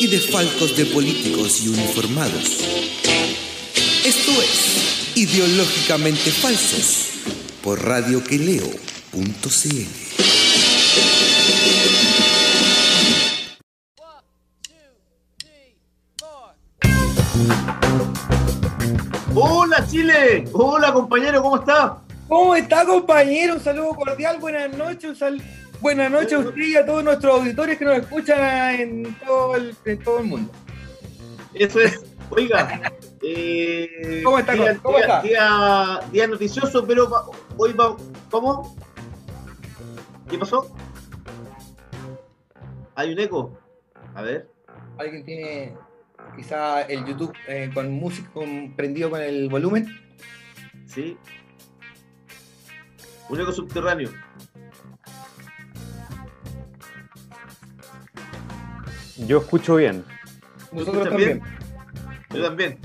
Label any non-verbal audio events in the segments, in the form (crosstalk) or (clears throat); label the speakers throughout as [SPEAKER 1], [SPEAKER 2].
[SPEAKER 1] y desfalcos de políticos y uniformados. Esto es Ideológicamente Falsos por radioqueleo.cl.
[SPEAKER 2] Hola Chile, hola compañero, ¿cómo está?
[SPEAKER 3] ¿Cómo está, compañero? Un saludo cordial, buenas noches, un sal- buenas noches a usted y a todos nuestros auditores que nos escuchan en todo el, en todo el mundo.
[SPEAKER 2] Eso es, oiga. (laughs) eh,
[SPEAKER 3] ¿Cómo está,
[SPEAKER 2] Día,
[SPEAKER 3] ¿Cómo
[SPEAKER 2] día-
[SPEAKER 3] está?
[SPEAKER 2] día- día noticioso, pero hoy va. ¿Cómo? ¿Qué pasó? Hay un eco. A ver.
[SPEAKER 3] ¿Alguien tiene quizá el YouTube eh, con música con- prendido con el volumen?
[SPEAKER 2] Sí. Un eco subterráneo.
[SPEAKER 4] Yo escucho bien.
[SPEAKER 3] Nosotros
[SPEAKER 2] escuchas
[SPEAKER 3] también.
[SPEAKER 2] Yo también.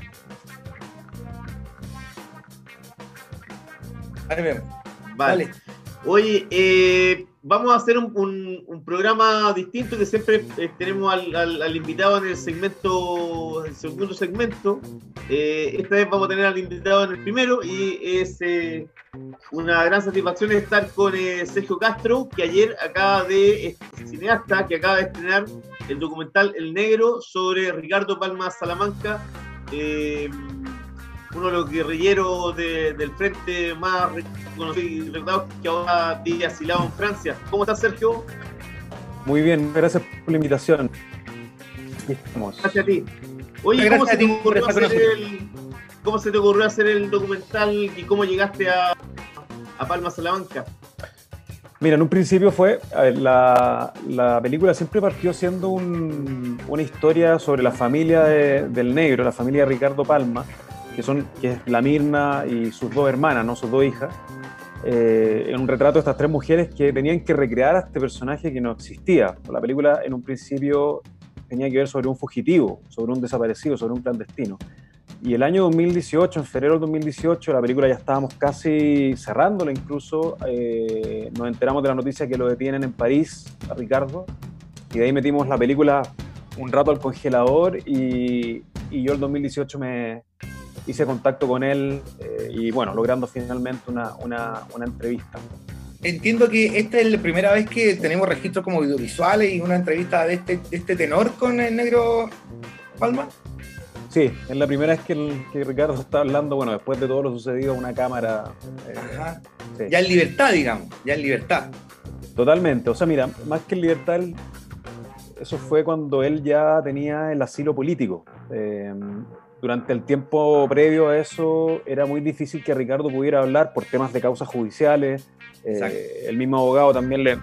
[SPEAKER 3] Ahí vemos.
[SPEAKER 2] Vale.
[SPEAKER 3] Vale.
[SPEAKER 2] Oye, eh, vamos a hacer un, un- un programa distinto que siempre eh, tenemos al, al- al invitado en el segmento, el segundo segmento. Eh, esta vez vamos a tener al invitado en el primero y es eh, una gran satisfacción estar con eh, Sergio Castro, que ayer acaba de, es cineasta, que acaba de estrenar el documental El Negro sobre Ricardo Palma Salamanca. eh, uno de los guerrilleros de- del frente más conocidos y recordados que ahora vive asilado en Francia. ¿Cómo estás, Sergio?
[SPEAKER 4] Muy bien, gracias por la invitación. Aquí estamos.
[SPEAKER 2] Gracias a ti. Oye, ¿cómo se,
[SPEAKER 3] ti
[SPEAKER 2] el, ¿cómo se te ocurrió hacer el documental y cómo llegaste a, a Palma Salamanca?
[SPEAKER 4] Mira, en un principio fue, la, la película siempre partió siendo un- una historia sobre la familia de- del negro, la familia de Ricardo Palma, que, son, que es la Mirna y sus dos hermanas, ¿no? sus dos hijas. Eh, en un retrato de estas tres mujeres que tenían que recrear a este personaje que no existía. La película en un principio tenía que ver sobre un fugitivo, sobre un desaparecido, sobre un clandestino. Y el año 2018, en febrero del 2018, la película ya estábamos casi cerrándola incluso, eh, nos enteramos de la noticia que lo detienen en París, a Ricardo, y de ahí metimos la película un rato al congelador y, y yo el 2018 me hice contacto con él eh, y bueno, logrando finalmente una, una, una entrevista.
[SPEAKER 3] Entiendo que esta es la primera vez que tenemos registros como audiovisuales y una entrevista de este, de este tenor con el negro Palma.
[SPEAKER 4] Sí, es la primera vez que, el- que Ricardo está hablando, bueno, después de todo lo sucedido una cámara. eh,
[SPEAKER 3] Ajá.
[SPEAKER 4] sí.
[SPEAKER 3] Ya en libertad, digamos, ya en libertad.
[SPEAKER 4] Totalmente, o sea, mira, más que en libertad, eso fue cuando él ya tenía el asilo político. Eh, durante el tiempo previo a eso era muy difícil que Ricardo pudiera hablar por temas de causas judiciales. Eh, el mismo abogado también le,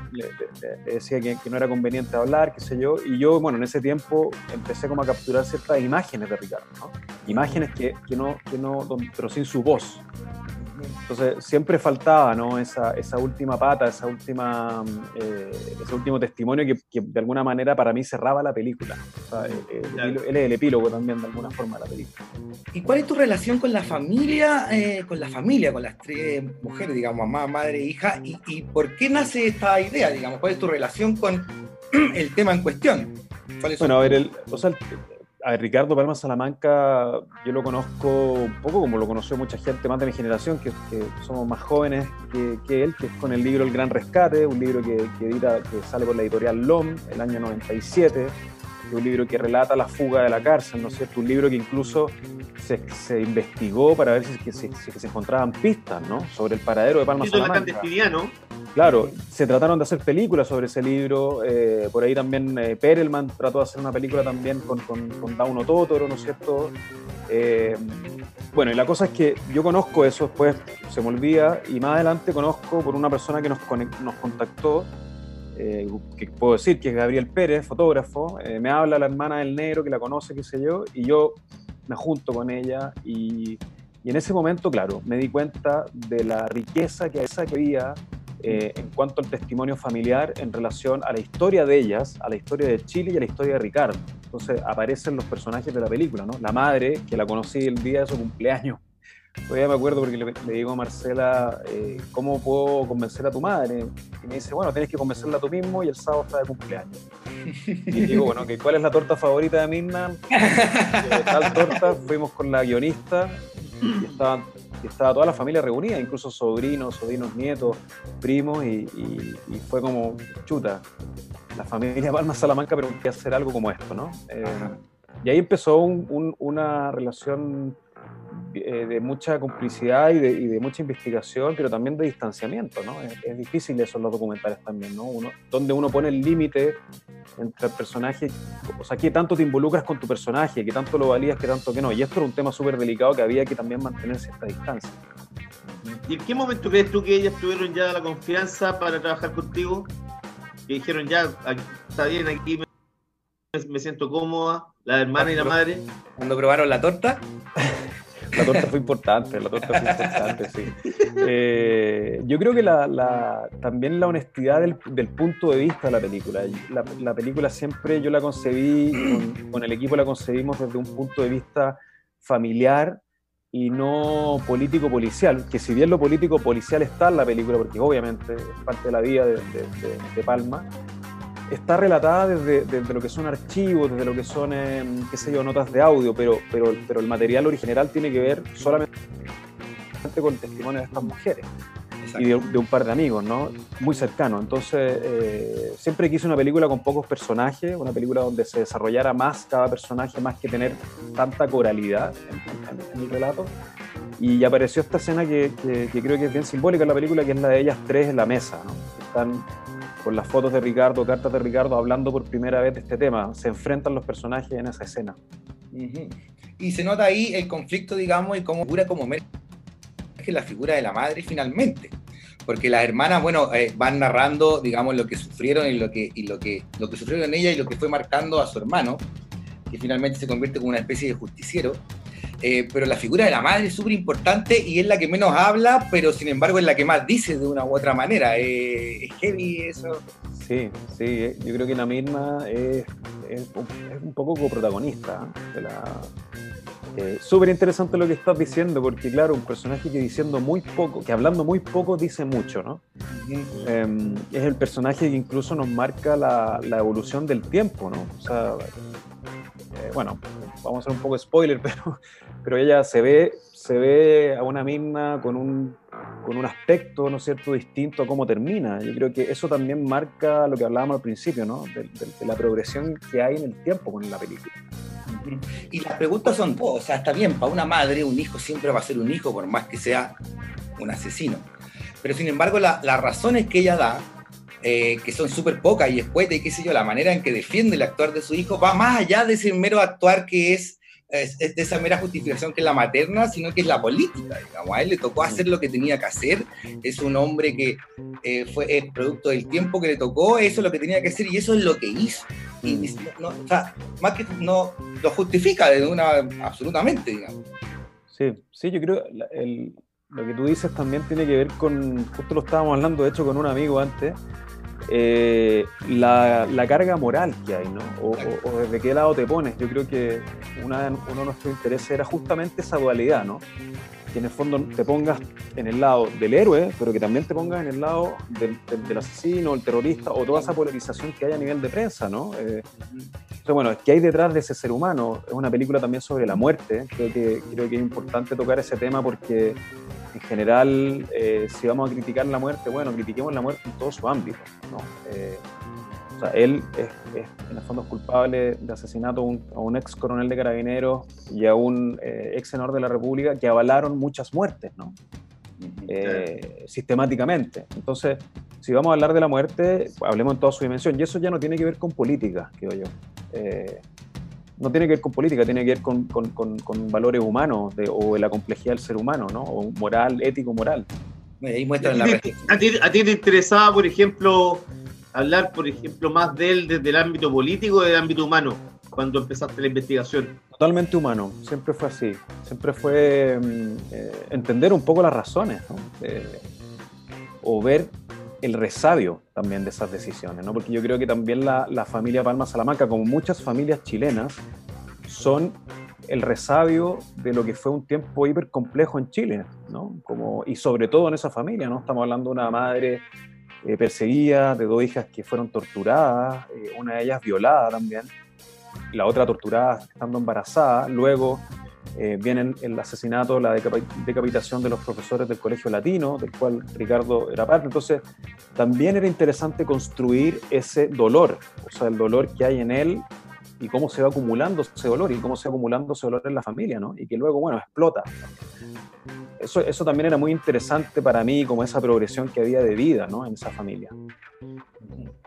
[SPEAKER 4] decía que, que no era conveniente hablar, qué sé yo. Y yo, bueno, en ese tiempo empecé como a capturar ciertas imágenes de Ricardo, ¿no? Imágenes que, que no, que no, pero sin su voz. Entonces siempre faltaba ¿no? esa, esa última pata, esa última, eh, ese último testimonio que, que de alguna manera para mí cerraba la película. O sea,
[SPEAKER 2] Claro.
[SPEAKER 4] epílogo- él es el epílogo también de alguna forma de la película.
[SPEAKER 3] ¿Y cuál es tu relación con la familia, eh, con la familia, con las tres mujeres, digamos, mamá, madre, hija? ¿Y, y por qué nace esta idea, digamos? ¿Cuál es tu relación con (clears throat) el tema en cuestión? ¿Cuáles son
[SPEAKER 4] Bueno, a ver, el, o sea, el- a Ricardo Palma Salamanca, yo lo conozco un poco como lo conoció mucha gente más de mi generación, que, somos más jóvenes que, él, que es con el libro El Gran Rescate, un libro que, que edita, que sale por la editorial LOM el año 97, que es un libro que relata la fuga de la cárcel, ¿no es cierto? Un libro que incluso se, se investigó para ver si, si- si se encontraban pistas, ¿no? Sobre el paradero de Palma
[SPEAKER 2] la
[SPEAKER 4] Salamanca. Claro, se trataron de hacer películas sobre ese libro. eh, por ahí también eh, Perelman trató de hacer una película también con, con, con Dauno Totoro, ¿no es cierto? Eh, bueno, y la cosa es que yo conozco eso, después se me olvida, y más adelante conozco por una persona que nos, nos contactó, eh, que puedo decir que es Gabriel Pérez, fotógrafo, eh, me habla la hermana del negro que la conoce, qué sé yo, y yo me junto con ella y, y en ese momento, claro, me di cuenta de la riqueza que, esa que había eh, en cuanto al testimonio familiar en relación a la historia de ellas, a la historia de Chile y a la historia de Ricardo. Entonces aparecen los personajes de la película, ¿no? La madre, que la conocí el día de su cumpleaños, Todavía me acuerdo porque le, digo a Marcela, eh, ¿cómo puedo convencer a tu madre? Y me dice, bueno, tienes que convencerla tú mismo y el sábado está de cumpleaños. Y digo, bueno, ¿cuál es la torta favorita de Mirna? tal torta, fuimos con la guionista y estaba, estaba toda la familia reunida, incluso sobrinos, sobrinos nietos, primos, y, fue como, chuta, la familia Palma Salamanca, pero que hacer algo como esto, ¿no? Eh, y ahí empezó una relación eh, de mucha complicidad y de, mucha investigación, pero también de distanciamiento, ¿no? Es, difícil eso en los documentales también, ¿no? Uno, donde uno pone el límite entre el personaje, o sea, qué tanto te involucras con tu personaje, qué tanto lo valías, qué tanto que no. Y esto era un tema súper delicado que había que también mantener cierta distancia.
[SPEAKER 2] ¿Y en qué momento crees tú que ellas tuvieron ya la confianza para trabajar contigo? Que dijeron ya, está bien, aquí me, me siento cómoda, la hermana y la madre.
[SPEAKER 3] Cuando probaron la torta.
[SPEAKER 4] La torta fue importante, la torta fue importante, sí. Eh, yo creo que la, también la honestidad del, punto de vista de la película. La, película siempre yo la concebí, con, el equipo la concebimos desde un punto de vista familiar y no político-policial, que si bien lo político-policial está en la película, porque obviamente es parte de la vida de Palma, está relatada desde, lo que son archivos, desde lo que son, em, qué sé yo, notas de audio, pero, pero, pero el material original tiene que ver solamente con el testimonio de estas mujeres y de, un par de amigos, ¿no? Muy cercano. Entonces, eh, siempre quise una película con pocos personajes, una película donde se desarrollara más cada personaje, más que tener tanta coralidad en, mi relato. Y apareció esta escena que, que, creo que es bien simbólica en la película, que es la de ellas tres en la mesa, ¿no? Están con las fotos de Ricardo, cartas de Ricardo, hablando por primera vez de este tema. Se enfrentan los personajes en esa escena.
[SPEAKER 3] Y se nota ahí el conflicto, digamos, y cómo figura como que la figura de la madre finalmente. Porque las hermanas, bueno, eh, van narrando, digamos, lo que sufrieron y lo que, y lo que, lo que sufrieron ella y lo que fue marcando a su hermano, que finalmente se convierte como una especie de justiciero. Eh, pero la figura de la madre es súper importante y es la que menos habla, pero sin embargo es la que más dice de una u otra manera. Eh, es heavy eso.
[SPEAKER 4] Sí, sí, eh, yo creo que la misma es, es, un poco coprotagonista de la... súper interesante lo que estás diciendo, porque claro, un personaje que diciendo muy poco, que hablando muy poco dice mucho, ¿no? Em, es el personaje que incluso nos marca la, la evolución del tiempo, ¿no? O sea, bueno, vamos a hacer un poco spoiler, (laughs) pero, pero ella se ve, se ve a una misma con un, con un aspecto, ¿no es cierto?, distinto a cómo termina. Yo creo que eso también marca lo que hablábamos al principio, ¿no?, de, la progresión que hay en el tiempo con la película.
[SPEAKER 3] Y las preguntas son o sea, está bien, para una madre un hijo siempre va a ser un hijo, por más que sea un asesino. Pero sin embargo, las razones que ella da eh, que son súper pocas y escueta y qué sé yo, la manera en que defiende el actuar de su hijo va más allá de ese mero actuar que es, es, de esa mera justificación que es la materna, sino que es la política, digamos. A él le tocó hacer lo que tenía que hacer, es un hombre que eh, fue es producto del tiempo que le tocó, eso es lo que tenía que hacer y eso es lo que hizo. Y, no, o sea, más que no lo justifica de una absolutamente, digamos.
[SPEAKER 4] Sí, sí, yo creo el, lo que tú dices también tiene que ver con, justo lo estábamos hablando de hecho con un amigo antes, eh, la, carga moral que hay, ¿no? O, desde qué lado te pones. Yo creo que uno de nuestros intereses era justamente esa dualidad, ¿no? Que en el fondo te pongas en el lado del héroe, pero que también te pongas en el lado del, asesino, el terrorista, o toda esa polarización que hay a nivel de prensa, ¿no? Eh, entonces, bueno, ¿qué hay detrás de ese ser humano? Es una película también sobre la muerte. Creo que, creo que es importante tocar ese tema porque en general, eh, si vamos a criticar la muerte, bueno, critiquemos la muerte en todo su ámbito. ¿no? Eh, o sea, él es, en el fondo es culpable de asesinato a un, ex coronel de carabineros y a un eh, ex senador de la República que avalaron muchas muertes, ¿no? sistemáticamente. Entonces, si vamos a hablar de la muerte, hablemos en toda su dimensión. Y eso ya no tiene que ver con política, creo yo no tiene que ver con política, tiene que ver con, con, con, valores humanos de, o la complejidad del ser humano, ¿no? O moral, ético, moral.
[SPEAKER 2] Ahí muestran la ¿A, ti, ¿A ti te interesaba, por ejemplo, hablar, por ejemplo, más de él desde el ámbito político o del ámbito humano cuando empezaste la investigación?
[SPEAKER 4] Totalmente humano, siempre fue así. Siempre fue mm, eh, entender un poco las razones, ¿no? Eh, o ver el resabio también de esas decisiones, ¿no? Porque yo creo que también la, familia Palma Salamanca, como muchas familias chilenas, son el resabio de lo que fue un tiempo hiper complejo en Chile, ¿no? Como, y sobre todo en esa familia, ¿no? Estamos hablando de una madre eh, perseguida, de dos hijas que fueron torturadas, eh, una de ellas violada también, la otra torturada estando embarazada, luego eh, viene el asesinato, la decapitación de los profesores del Colegio Latino, del cual Ricardo era parte. Entonces, también era interesante construir ese dolor, o sea, el dolor que hay en él y cómo se va acumulando ese dolor y cómo se va acumulando ese dolor en la familia, ¿no? Y que luego, bueno, explota. Eso, eso también era muy interesante para mí, como esa progresión que había de vida, ¿no? En esa familia.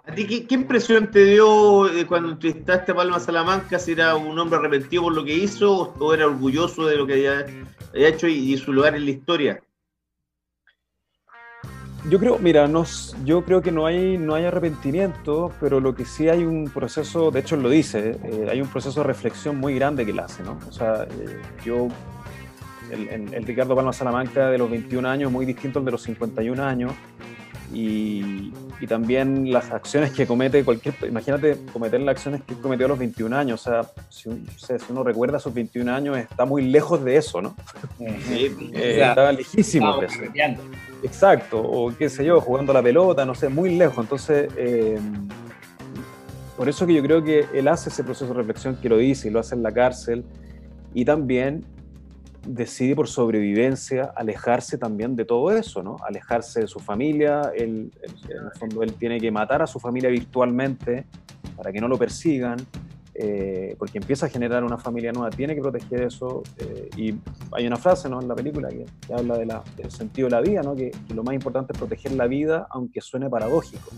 [SPEAKER 2] ¿A ti qué, impresión te dio eh, cuando entrevistaste a Palma Salamanca? Si era un hombre arrepentido por lo que hizo o era orgulloso de lo que había, hecho y, y su lugar en la historia?
[SPEAKER 4] Yo creo, mira, no, yo creo que no hay, no hay arrepentimiento, pero lo que sí hay un proceso, de hecho él lo dice, eh, hay un proceso de reflexión muy grande que él hace, ¿no? O sea, eh, yo, el, el, Ricardo Palma Salamanca de los 21 años, muy distinto al de los 51 años, y, y, también las acciones que comete cualquier, imagínate cometer las acciones que cometió a los 21 años, o sea, si, si uno recuerda sus 21 años, está muy lejos de eso, ¿no? Sí, eh, estaba lejísimo de eso. Exacto, o qué sé yo, jugando la pelota, no sé, muy lejos. Entonces, eh, por eso que yo creo que él hace ese proceso de reflexión que lo dice y lo hace en la cárcel y también decide por sobrevivencia alejarse también de todo eso, ¿no? Alejarse de su familia, él, en el fondo él tiene que matar a su familia virtualmente para que no lo persigan, eh, porque empieza a generar una familia nueva, tiene que proteger eso. Eh, y hay una frase ¿no? en la película que, habla de la, del sentido de la vida, ¿no? que, lo más importante es proteger la vida, aunque suene paradójico.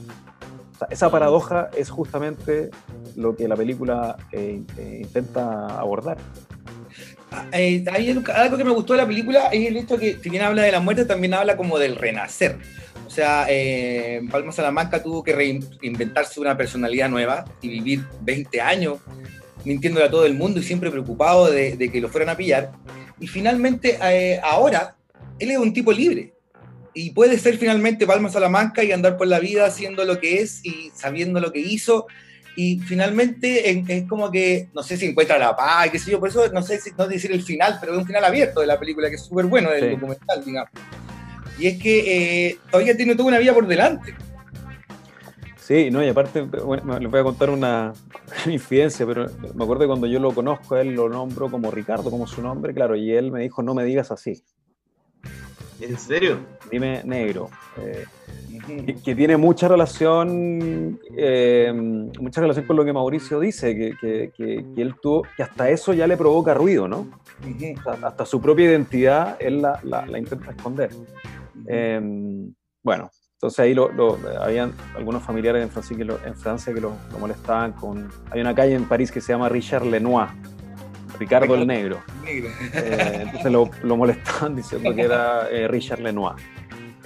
[SPEAKER 4] O sea, esa paradoja es justamente lo que la película eh, intenta abordar.
[SPEAKER 3] Ah, hay algo que me gustó de la película es el hecho que, si bien habla de la muerte, también habla como del renacer. O sea, eh, Palma Salamanca tuvo que reinventarse una personalidad nueva y vivir 20 años mintiéndole a todo el mundo y siempre preocupado de, que lo fueran a pillar. Y finalmente, eh, ahora, él es un tipo libre. Y puede ser finalmente Palma Salamanca y andar por la vida haciendo lo que es y sabiendo lo que hizo. Y finalmente es como que, no sé si encuentra la paz, qué sé yo, por eso no sé si no decir el final, pero es un final abierto de la película que es súper bueno, del documental, digamos. Y es que eh, todavía tiene toda una vida por delante.
[SPEAKER 4] Sí, no, y aparte, bueno, les voy a contar una (laughs) infidencia, pero me acuerdo que cuando yo lo conozco, él lo nombro como Ricardo, como su nombre, claro, y él me dijo, no me digas así.
[SPEAKER 2] ¿En serio?
[SPEAKER 4] Dime negro. Eh, que, tiene mucha relación, eh, mucha relación con lo que Mauricio dice, que, que, que, él tuvo, que hasta eso ya le provoca ruido, ¿no? hasta su propia identidad él la, la, la intenta esconder. Em, bueno, entonces ahí lo, habían algunos familiares en Francia que lo, en Francia que lo, molestaban con... Hay una calle en París que se llama Richard Lenoir, Ricardo el Negro. Eh, entonces lo, molestaban diciendo que era eh, Richard Lenoir.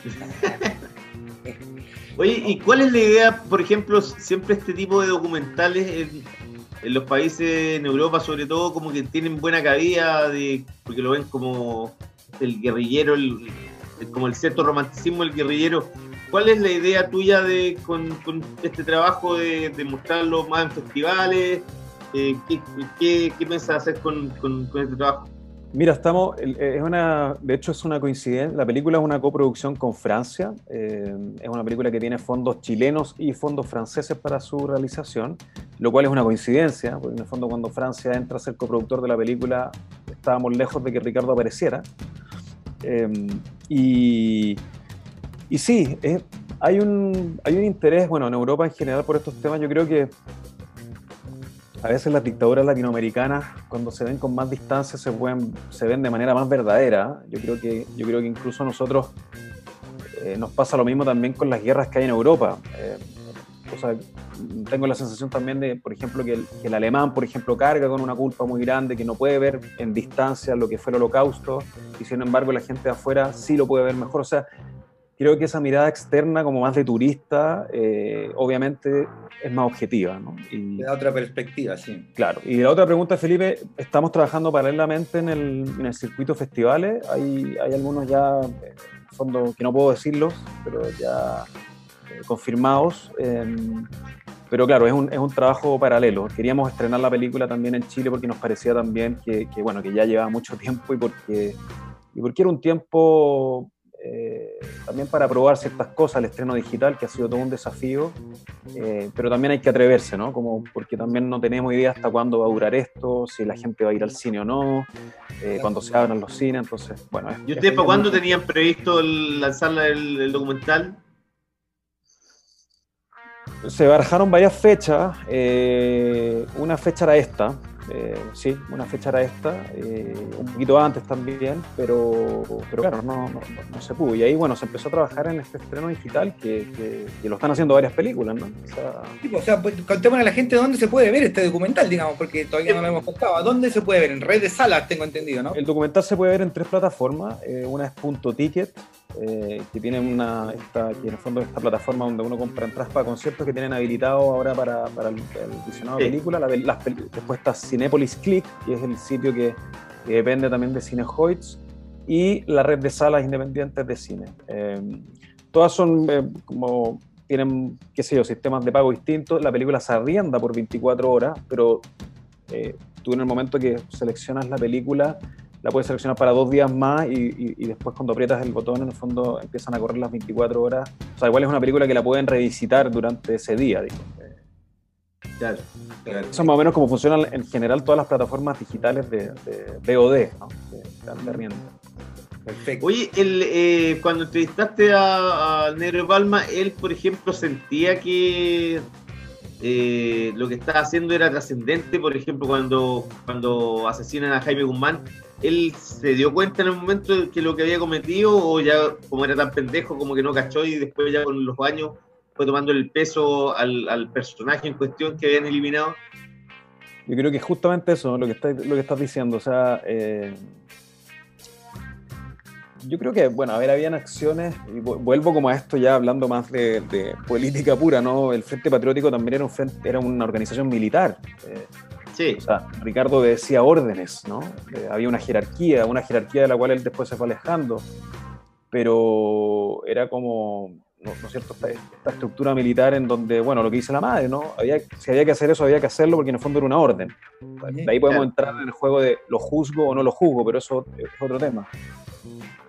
[SPEAKER 4] (laughs)
[SPEAKER 2] Oye, ¿y cuál es la idea, por ejemplo, siempre este tipo de documentales en, en los países en Europa, sobre todo, como que tienen buena cabida, de, porque lo ven como el guerrillero, el, como el cierto romanticismo del guerrillero. ¿Cuál es la idea tuya de con, este trabajo de, mostrarlo más en festivales? Eh, ¿qué, qué, piensas hacer con, este trabajo?
[SPEAKER 4] Mira, estamos, es una, de hecho es una coincidencia, la película es una coproducción con Francia, eh, es una película que tiene fondos chilenos y fondos franceses para su realización, lo cual es una coincidencia, porque en el fondo cuando Francia entra a ser coproductor de la película estábamos lejos de que Ricardo apareciera, Em, y, y sí, hay un interés, bueno, en Europa en general por estos temas, yo creo que a veces las dictaduras latinoamericanas, cuando se ven con más distancia, se, pueden, se ven de manera más verdadera. Yo creo que, yo creo que incluso a nosotros eh, nos pasa lo mismo también con las guerras que hay en Europa. Eh, o sea, tengo la sensación también de, por ejemplo, que el, alemán, por ejemplo, carga con una culpa muy grande, que no puede ver en distancia lo que fue el holocausto, y sin embargo la gente afuera sí lo puede ver mejor. O sea, creo que esa mirada externa, como más de turista, eh, obviamente es más objetiva. ¿no?
[SPEAKER 3] Y, da otra perspectiva, sí.
[SPEAKER 4] Claro. Y la otra pregunta, Felipe, estamos trabajando paralelamente en el, en el circuito festivales. Hay, hay algunos ya, en fondo, que no puedo decirlos, pero ya eh, confirmados. Em, pero claro, es un, es un, trabajo paralelo. Queríamos estrenar la película también en Chile porque nos parecía también que, que bueno, que ya llevaba mucho tiempo y porque, y porque era un tiempo eh, también para probar ciertas cosas, el estreno digital, que ha sido todo un desafío, eh, pero también hay que atreverse, ¿no? Como porque también no tenemos idea hasta cuándo va a durar esto, si la gente va a ir al cine o no, eh, cuando se abran los cines, entonces, bueno.
[SPEAKER 2] ¿Y ustedes para cuándo tenían previsto lanzar el, documental?
[SPEAKER 4] Se barajaron varias fechas, una fecha era esta, eh, sí, una fecha era esta, eh, un poquito antes también, pero, pero claro, no, no, no, se pudo. Y ahí, bueno, se empezó a trabajar en este estreno digital que, que, lo están haciendo varias películas, ¿no?
[SPEAKER 3] O sea, sí, pues, o sea pues, contémosle a la gente dónde se puede ver este documental, digamos, porque todavía no lo hemos contado. ¿Dónde se puede ver? En red de salas, tengo entendido, ¿no?
[SPEAKER 4] El documental se puede ver en tres plataformas. Eh, una es Punto Ticket, eh, que tiene una, esta, que en el fondo es esta plataforma donde uno compra entradas para conciertos que tienen habilitado ahora para, para el, visionado de película. La, las, después está Cinepolis Click, que es el sitio que, depende también de Cinehoids, y la red de salas independientes de cine. Eh, todas son eh, como tienen, qué sé yo, sistemas de pago distintos. La película se arrienda por 24 horas, pero tú en el momento que seleccionas la película la puedes seleccionar para dos días más y, después cuando aprietas el botón en el fondo empiezan a correr las 24 horas. O sea, igual es una película que la pueden revisitar durante ese día. Digo. Claro, claro. Eso es más o menos como funcionan en general todas las plataformas digitales de, de VOD, ¿no? de,
[SPEAKER 2] Perfecto. Oye, eh, cuando entrevistaste a, Negro de Palma, él, por ejemplo, sentía que eh, lo que estaba haciendo era trascendente, por ejemplo, cuando, cuando asesinan a Jaime Guzmán, él se dio cuenta en el momento de que lo que había cometido o ya como era tan pendejo como que no cachó y después ya con los años fue tomando el peso al, personaje en cuestión que habían eliminado?
[SPEAKER 4] Yo creo que justamente eso, lo que estás, lo que estás diciendo, o sea, eh, yo creo que, bueno, a ver, habían acciones, y vuelvo como a esto ya hablando más de, política pura, ¿no? El Frente Patriótico también era, un frente, era una organización militar. Eh, Sí. O sea, Ricardo decía órdenes, ¿no? Eh, había una jerarquía, una jerarquía de la cual él después se fue alejando, pero era como, ¿no, es cierto?, esta, estructura militar en donde, bueno, lo que dice la madre, ¿no? Había, si había que hacer eso, había que hacerlo porque en el fondo era una orden. De ahí podemos entrar en el juego de lo juzgo o no lo juzgo, pero eso es otro tema.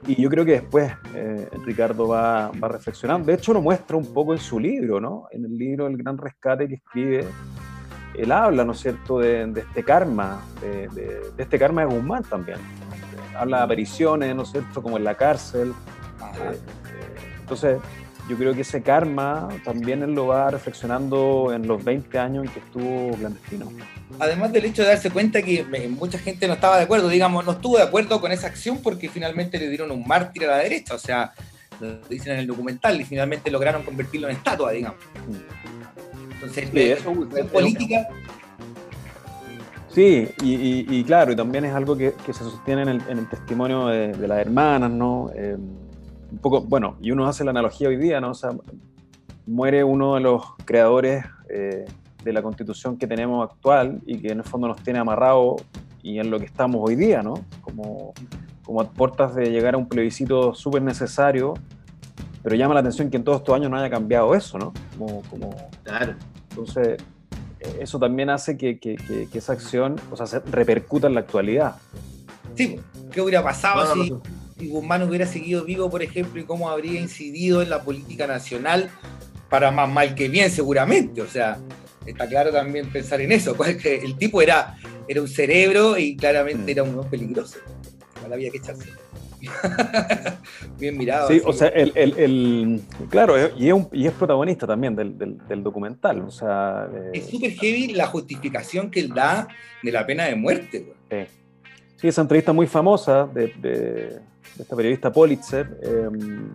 [SPEAKER 4] Y yo creo que después eh, Ricardo va, va, reflexionando. De hecho, lo muestra un poco en su libro, ¿no? En el libro El Gran Rescate que escribe él habla, ¿no es cierto?, de, este karma, de, este karma de Guzmán también. Habla de apariciones, ¿no es cierto?, como en la cárcel. Eh, eh, entonces, yo creo que ese karma también él lo va reflexionando en los 20 años en que estuvo clandestino.
[SPEAKER 3] Además del hecho de darse cuenta que mucha gente no estaba de acuerdo, digamos, no estuvo de acuerdo con esa acción porque finalmente le dieron un mártir a la derecha, o sea, lo dicen en el documental y finalmente lograron convertirlo en estatua, digamos. Entonces, sí, eso, política.
[SPEAKER 4] Sí, y, claro, y también es algo que, se sostiene en el, testimonio de, las hermanas, ¿no? Eh, un poco, bueno, y uno hace la analogía hoy día, ¿no? O sea, muere uno de los creadores eh, de la constitución que tenemos actual y que en el fondo nos tiene amarrado y en lo que estamos hoy día, ¿no? Como, como a puertas de llegar a un plebiscito súper necesario pero llama la atención que en todos estos años no haya cambiado eso, ¿no? Como, como...
[SPEAKER 2] Claro.
[SPEAKER 4] Entonces, eh, eso también hace que, que, que, esa acción o sea, se repercuta en la actualidad.
[SPEAKER 3] Sí, ¿qué hubiera pasado si, Guzmán hubiera seguido vivo, por ejemplo, y cómo habría incidido en la política nacional para más mal que bien, seguramente? O sea, está claro también pensar en eso. El tipo era, era un cerebro y claramente era un hombre peligroso. Igual había que echarse. (laughs) Bien mirado.
[SPEAKER 4] Sí, o sea, el, claro, y es, y es, protagonista también del, del, documental. O sea,
[SPEAKER 3] es súper heavy la justificación que él da de la pena de muerte.
[SPEAKER 4] Sí. esa entrevista muy famosa de, de, esta periodista Pulitzer, em,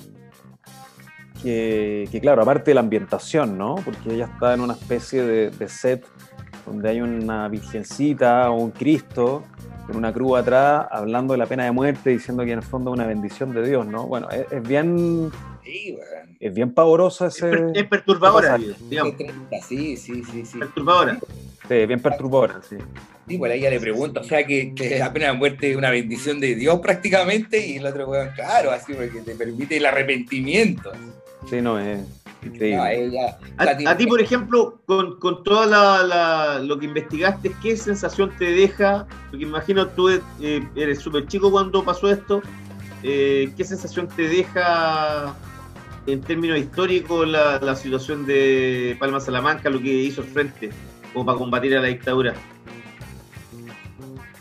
[SPEAKER 4] que, que, claro, aparte de la ambientación, ¿no? Porque ella está en una especie de, set donde hay una virgencita o un Cristo con una cruz atrás hablando de la pena de muerte, diciendo que en el fondo es una bendición de Dios, ¿no? Bueno, es, es bien...
[SPEAKER 3] Sí.
[SPEAKER 4] Es bien pavoroso
[SPEAKER 2] Es,
[SPEAKER 4] ese...
[SPEAKER 2] per- es perturbadora, digamos.
[SPEAKER 3] Sí, sí, sí, sí.
[SPEAKER 2] Perturbadora.
[SPEAKER 4] Sí, bien perturbadora, sí.
[SPEAKER 3] Sí, pues ahí ella le pregunta, o sea, que, que la pena de muerte es una bendición de Dios prácticamente, y el otro weón, claro, así, porque te permite el arrepentimiento.
[SPEAKER 4] Sí, no, es.
[SPEAKER 3] No, ella-
[SPEAKER 2] A, ti, por ejemplo, con, con toda la, la- lo que investigaste, ¿qué sensación te deja? Porque imagino tú eh, eres súper chico cuando pasó esto. eh, ¿Qué sensación te deja en términos históricos la, la situación de Palma Salamanca, lo que hizo el frente como para combatir a la dictadura?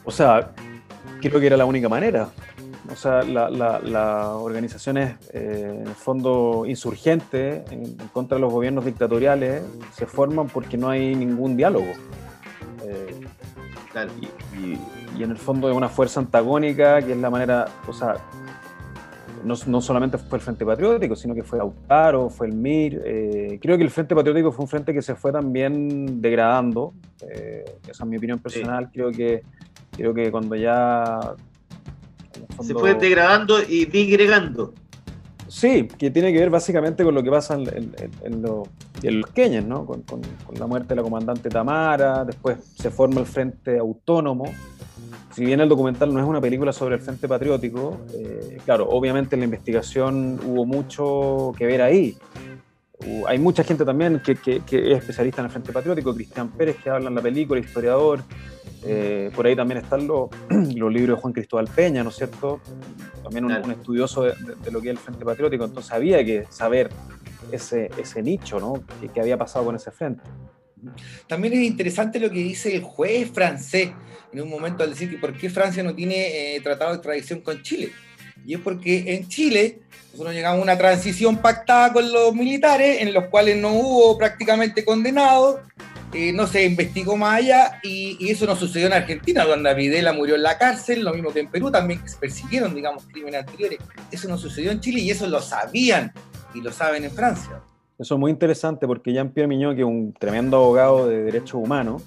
[SPEAKER 4] O sea, creo que era la única manera. O sea, la- la- las organizaciones, eh, en el fondo, insurgentes en, en contra de los gobiernos dictatoriales se forman porque no hay ningún diálogo. Eh,
[SPEAKER 2] Claro.
[SPEAKER 4] y, y- y en el fondo es una fuerza antagónica que es la manera, o sea, no, no solamente fue el Frente Patriótico, sino que fue Lautaro, fue el MIR. eh, creo que el Frente Patriótico fue un frente que se fue también degradando. eh, esa es mi opinión personal. Creo que creo que cuando ya
[SPEAKER 2] Se fue degradando y digregando.
[SPEAKER 4] Sí, que tiene que ver básicamente con lo que pasa en, en- en- en lo- en los Keynes, ¿no? Con, con- la muerte de la comandante Tamara, después se forma el Frente Autónomo. Si bien el documental no es una película sobre el Frente Patriótico, eh, claro, obviamente en la investigación hubo mucho que ver ahí. Hay mucha gente también que- que es especialista en el Frente Patriótico, Cristian Pérez, que habla en la película, historiador. Eh, por ahí también están los, (clears throat) los libros de Juan Cristóbal Peña, ¿no es cierto? También un, un estudioso de, de- de lo que es el Frente Patriótico, entonces había que saber ese, ese nicho, ¿no? ¿Qué, qué había pasado con ese frente?
[SPEAKER 3] También es interesante lo que dice el juez francés en un momento al decir que por qué Francia no tiene eh, tratado de extradición con Chile. Y es porque en Chile nosotros llegamos a una transición pactada con los militares en los cuales no hubo prácticamente condenados, eh, no se investigó más allá y, eso no sucedió en Argentina, donde Videla murió en la cárcel, lo mismo que en Perú, también se persiguieron, digamos, crímenes anteriores. Eso no sucedió en Chile y eso lo sabían y lo saben en Francia.
[SPEAKER 4] Eso es muy interesante porque Jean-Pierre Miñó, que es un tremendo abogado de derechos humanos,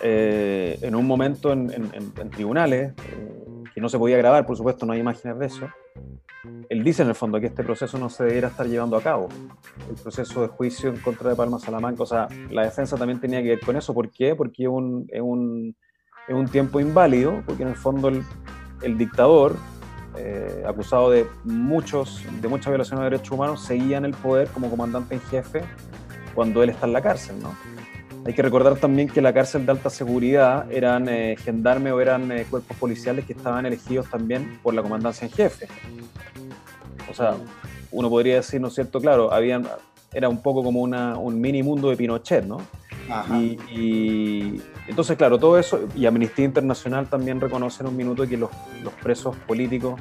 [SPEAKER 4] eh, en un momento en, en- en- en tribunales, eh, que no se podía grabar, por supuesto, no hay imágenes de eso, él dice en el fondo que este proceso no se debiera estar llevando a cabo. El proceso de juicio en contra de Palma Salamanca, o sea, la defensa también tenía que ver con eso. ¿Por qué? Porque es un, es un, es un tiempo inválido, porque en el fondo el, el dictador, eh, acusado de, muchos, de muchas violaciones de derechos humanos, seguía en el poder como comandante en jefe cuando él está en la cárcel, ¿no? Hay que recordar también que la cárcel de alta seguridad eran eh, gendarmes o eran eh, cuerpos policiales que estaban elegidos también por la comandancia en jefe. O sea, uno podría decir, ¿no es cierto? Claro, habían, era un poco como una, un mini mundo de Pinochet, ¿no?
[SPEAKER 3] Ajá.
[SPEAKER 4] Y, y entonces, claro, todo eso, y Amnistía Internacional también reconoce en un minuto que los, los presos políticos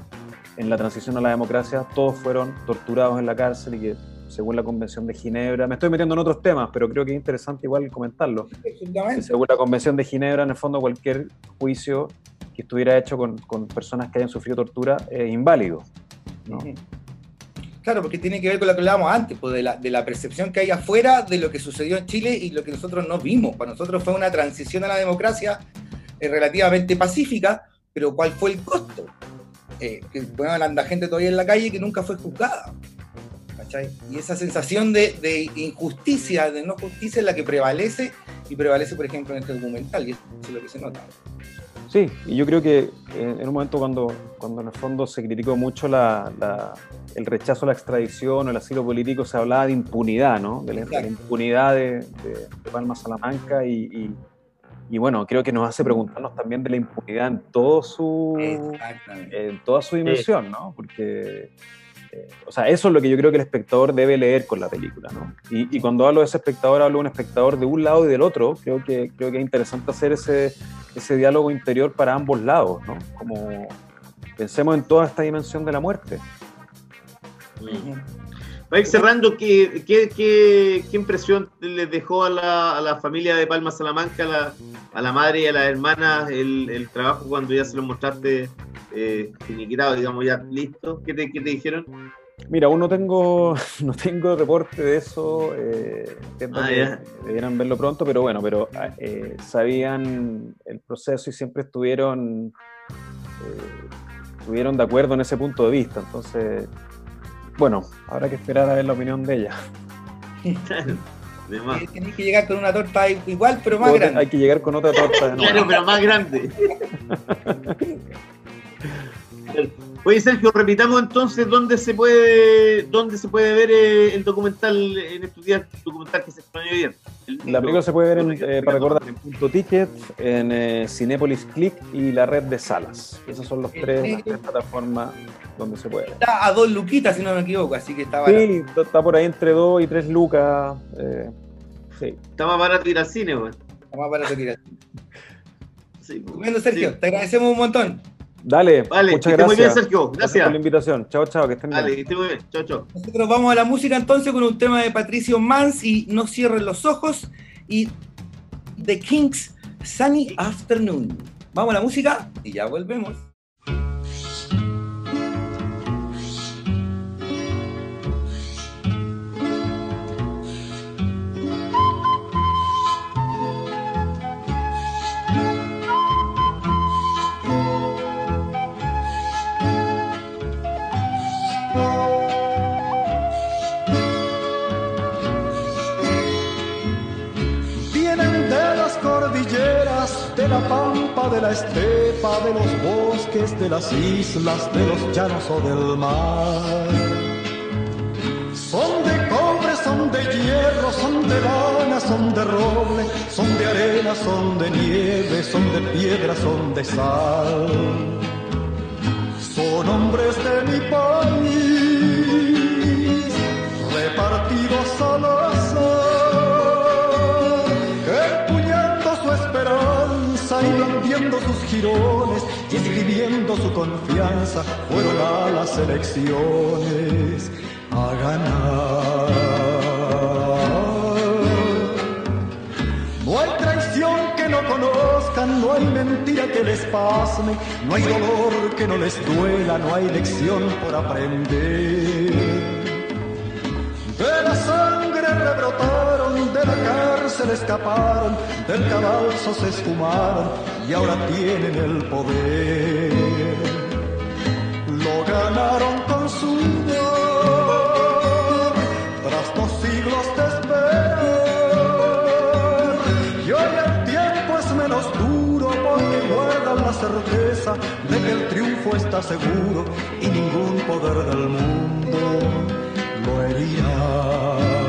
[SPEAKER 4] en la transición a la democracia, todos fueron torturados en la cárcel y que según la Convención de Ginebra, me estoy metiendo en otros temas, pero creo que es interesante igual comentarlo, que según la Convención de Ginebra, en el fondo cualquier juicio que estuviera hecho con, con personas que hayan sufrido tortura es inválido. ¿no?
[SPEAKER 3] Claro, porque tiene que ver con lo que hablábamos antes, pues de, la, de la percepción que hay afuera de lo que sucedió en Chile y lo que nosotros no vimos. Para nosotros fue una transición a la democracia eh, relativamente pacífica, pero ¿cuál fue el costo? Eh, que bueno, anda gente todavía en la calle que nunca fue juzgada. ¿Cachai? Y esa sensación de, de injusticia, de no justicia es la que prevalece y prevalece, por ejemplo, en este documental, y eso es lo que se nota.
[SPEAKER 4] Sí, y yo creo que eh, en un momento cuando, cuando en el fondo se criticó mucho la, la- el rechazo a la extradición o el asilo político, se hablaba de impunidad, ¿no? De la, de la impunidad de, de- de Palma Salamanca y, y- y bueno, creo que nos hace preguntarnos también de la impunidad en todo su, en toda su dimensión, ¿no? Porque, o sea, eso es lo que yo creo que el espectador debe leer con la película, ¿no? Y, cuando hablo de ese espectador, hablo de un espectador de un lado y del otro. Creo que, creo que es interesante hacer ese, ese diálogo interior para ambos lados, ¿no? Como pensemos en toda esta dimensión de la muerte.
[SPEAKER 2] Para ir cerrando, ¿qué, qué, qué, qué impresión les dejó a la, a la familia de Palma Salamanca, a la, a la madre y a las hermanas, el, el trabajo cuando ya se lo mostraste eh, finiquitado, digamos, ya listo? ¿Qué te, qué te dijeron?
[SPEAKER 4] Mira, aún no tengo, (laughs) no tengo reporte de eso. Eh,
[SPEAKER 2] Ah,
[SPEAKER 4] debieran verlo pronto, pero bueno, pero eh, sabían el proceso y siempre estuvieron, eh, estuvieron de acuerdo en ese punto de vista. Entonces, bueno, habrá que esperar a ver la opinión de ella.
[SPEAKER 3] Eh, Tenés que llegar con una torta igual, pero más
[SPEAKER 4] Otra-
[SPEAKER 3] grande.
[SPEAKER 4] Hay que llegar con otra torta de nuevo.
[SPEAKER 2] Claro, pero más grande. (laughs) Oye, Sergio, repitamos entonces dónde se puede, dónde se puede ver eh, el documental en estos días, documental que se extrañó ayer. El
[SPEAKER 4] La película se puede ver, en, eh, para recordar, en Punto Ticket, en eh, Cinépolis Click y la red de salas. Esas son los tres, las tres plataformas donde se puede ver.
[SPEAKER 3] Está a dos luquitas, si no me equivoco, así que está barato.
[SPEAKER 4] Sí, está por ahí entre 2 y 3 lucas. eh, sí.
[SPEAKER 2] Está más barato ir al cine, weón.
[SPEAKER 3] Está más barato que ir al-
[SPEAKER 2] Sí, weón.
[SPEAKER 3] Estupendo, Sergio.
[SPEAKER 2] Sí.
[SPEAKER 3] Te agradecemos un montón.
[SPEAKER 4] Dale,
[SPEAKER 2] Vale, que
[SPEAKER 4] muchas
[SPEAKER 2] esté muy
[SPEAKER 4] gracias.
[SPEAKER 2] bien, Sergio.
[SPEAKER 4] Gracias
[SPEAKER 2] Gracias.
[SPEAKER 4] por la invitación. Chao, chao, que estén bien.
[SPEAKER 2] Que esté muy bien. Chao, chao.
[SPEAKER 3] Nosotros vamos a la música entonces con un tema de Patricio Mans y No cierren los ojos y The Kings Sunny Afternoon. Vamos a la música y ya volvemos.
[SPEAKER 5] La pampa, de la estepa, de los bosques, de las islas, de los llanos o del mar. Son de cobre, son de hierro, son de lana, son de roble, son de arena, son de nieve, son de piedra, son de sal. Son hombres de mi país, repartidos al azar, sus jirones y escribiendo su confianza, fueron a las elecciones a ganar. No hay traición que no conozcan, no hay mentira que les pasme, no hay dolor que no les duela, no hay lección por aprender. De la sangre rebrotaron, la cárcel escaparon, del cadalso se esfumaron y ahora tienen el poder. Lo ganaron con sudor, tras dos siglos de esperar. Y hoy el tiempo es menos duro porque guardan la certeza de que el triunfo está seguro y ningún poder del mundo lo herirá.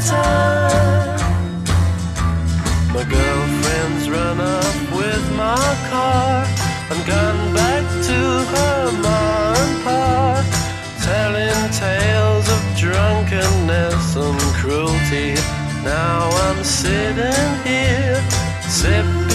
[SPEAKER 6] Summertime. My girlfriend's run off with my car and gone back to her ma and pa, telling tales of drunkenness and cruelty. Now I'm sitting here, sipping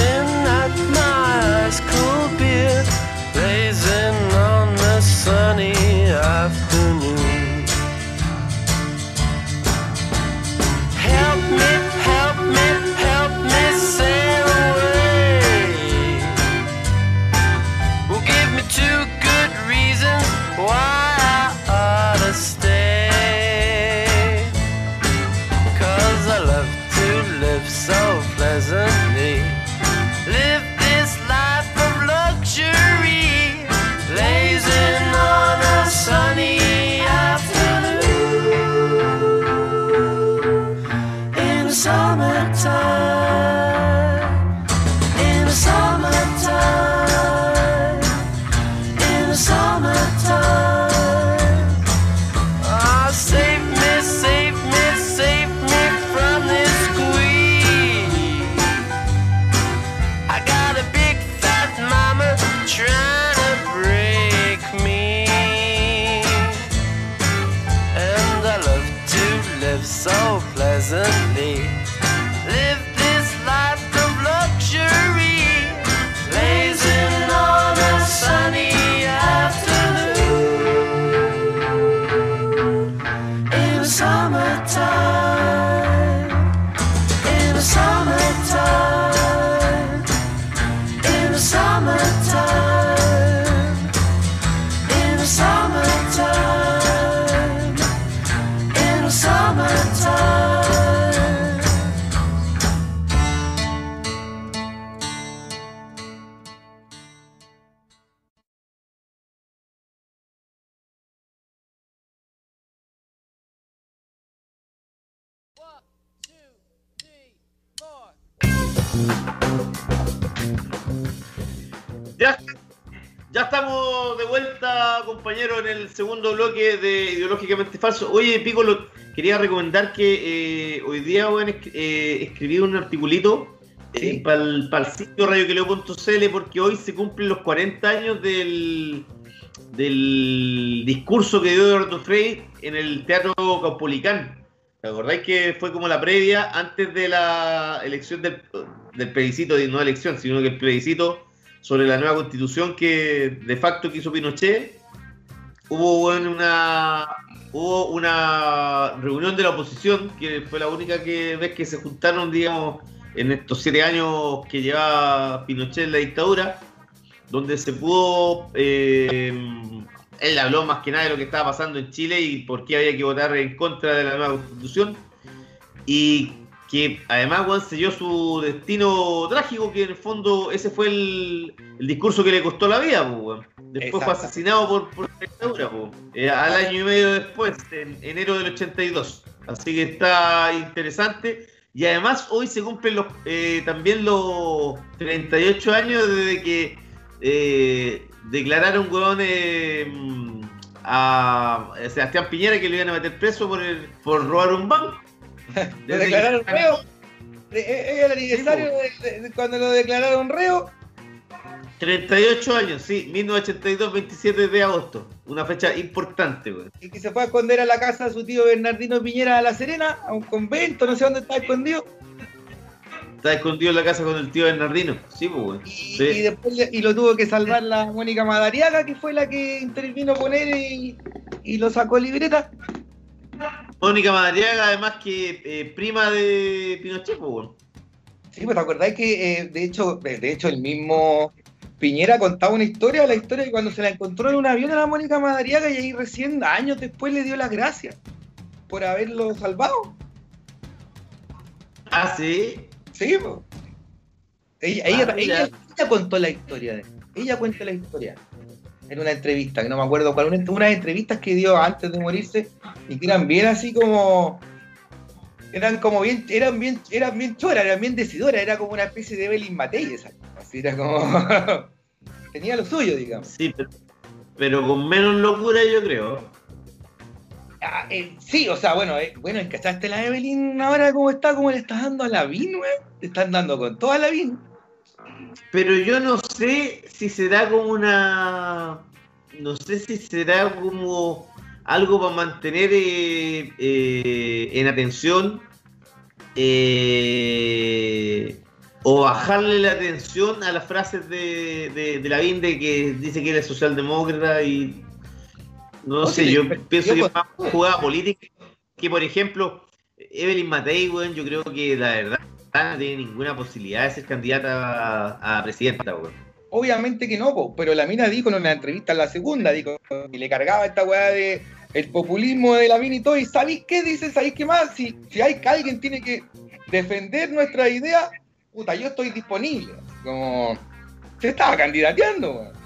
[SPEAKER 2] estamos de vuelta, compañeros, en el segundo bloque de Ideológicamente Falso. Oye, Piccolo, quería recomendar que eh, hoy día bueno, escribí un articulito
[SPEAKER 3] Sí.
[SPEAKER 2] para el sitio radioquileo.cl porque hoy se cumplen los 40 años del, del discurso que dio Eduardo Frei en el Teatro Caupolicán. ¿Te acordáis que fue como la previa antes de la elección del, del plebiscito, no elección, sino que el plebiscito sobre la nueva constitución que de facto quiso Pinochet? Hubo una hubo una reunión de la oposición, que fue la única que vez que se juntaron, digamos, en estos siete años que lleva Pinochet en la dictadura, donde se pudo eh, él habló más que nada de lo que estaba pasando en Chile y por qué había que votar en contra de la nueva constitución. Y que además Juan selló su destino trágico, que en el fondo ese fue el, el discurso que le costó la vida. pues. Después fue asesinado por, por la dictadura, pues, eh, al año y medio después, en enero del 82. Así que está interesante. Y además hoy se cumplen los, eh, también los 38 años desde que eh, declararon weón, eh, a Sebastián Piñera que lo iban a meter preso por, el- por robar un banco. (laughs)
[SPEAKER 3] Lo declararon reo. Eh, eh, Es el aniversario de, de- de cuando lo declararon reo.
[SPEAKER 2] 38 años, sí, 1982, 27 de agosto. Una fecha importante, weón.
[SPEAKER 3] Y que se fue a esconder a la casa de su tío Bernardino Piñera a La Serena, a un convento, no sé dónde está escondido.
[SPEAKER 2] Está escondido en la casa con el tío Bernardino. Sí, pues, weón.
[SPEAKER 3] Y,
[SPEAKER 2] Sí.
[SPEAKER 3] y después y lo tuvo que salvar la Mónica Madariaga, que fue la que intervino con él y, y lo sacó libreta.
[SPEAKER 2] Mónica Madariaga, además que eh, prima de Pinochet, pues.
[SPEAKER 3] Sí, te acordáis que eh, de hecho, de hecho el mismo Piñera contaba una historia, la historia de cuando se la encontró en un avión a la Mónica Madariaga y ahí recién años después le dio las gracias por haberlo salvado.
[SPEAKER 2] Ah, sí.
[SPEAKER 3] Sí, pues. Ella,
[SPEAKER 2] Ah,
[SPEAKER 3] contó la historia de ella cuenta la historia en una entrevista, que no me acuerdo cuál, una, unas entrevistas que dio antes de morirse y que eran bien así como eran como bien, eran bien, eran bien choras, eran bien decidoras, era como una especie de Evelyn Matei esa, así era como (laughs) tenía lo suyo, digamos.
[SPEAKER 2] Sí, pero, pero con menos locura, yo creo.
[SPEAKER 3] Ah, eh, sí, o sea, bueno, eh, bueno, ¿encachaste la Evelyn ahora cómo está? ¿Cómo le estás dando a la VIN, weón? Te están dando con toda la VIN.
[SPEAKER 2] Pero yo no sé si será como una. No sé si será como algo para mantener eh, eh, en atención eh, o bajarle la atención a las frases de, de, de Lavín de que dice que él es socialdemócrata y. No, sé, yo pienso que es más una jugada política que, por ejemplo, Evelyn Matei, weón, yo creo que la verdad no tiene ninguna posibilidad de ser candidata a, a presidenta, weón.
[SPEAKER 3] Obviamente que no, po, pero la mina dijo en una entrevista en la segunda, dijo, y le cargaba esta weá de el populismo de la mina y todo, y ¿sabéis qué dice? ¿Sabéis qué más? Si, si hay que alguien tiene que defender nuestra idea, puta, yo estoy disponible. Como, se estaba candidateando, weón.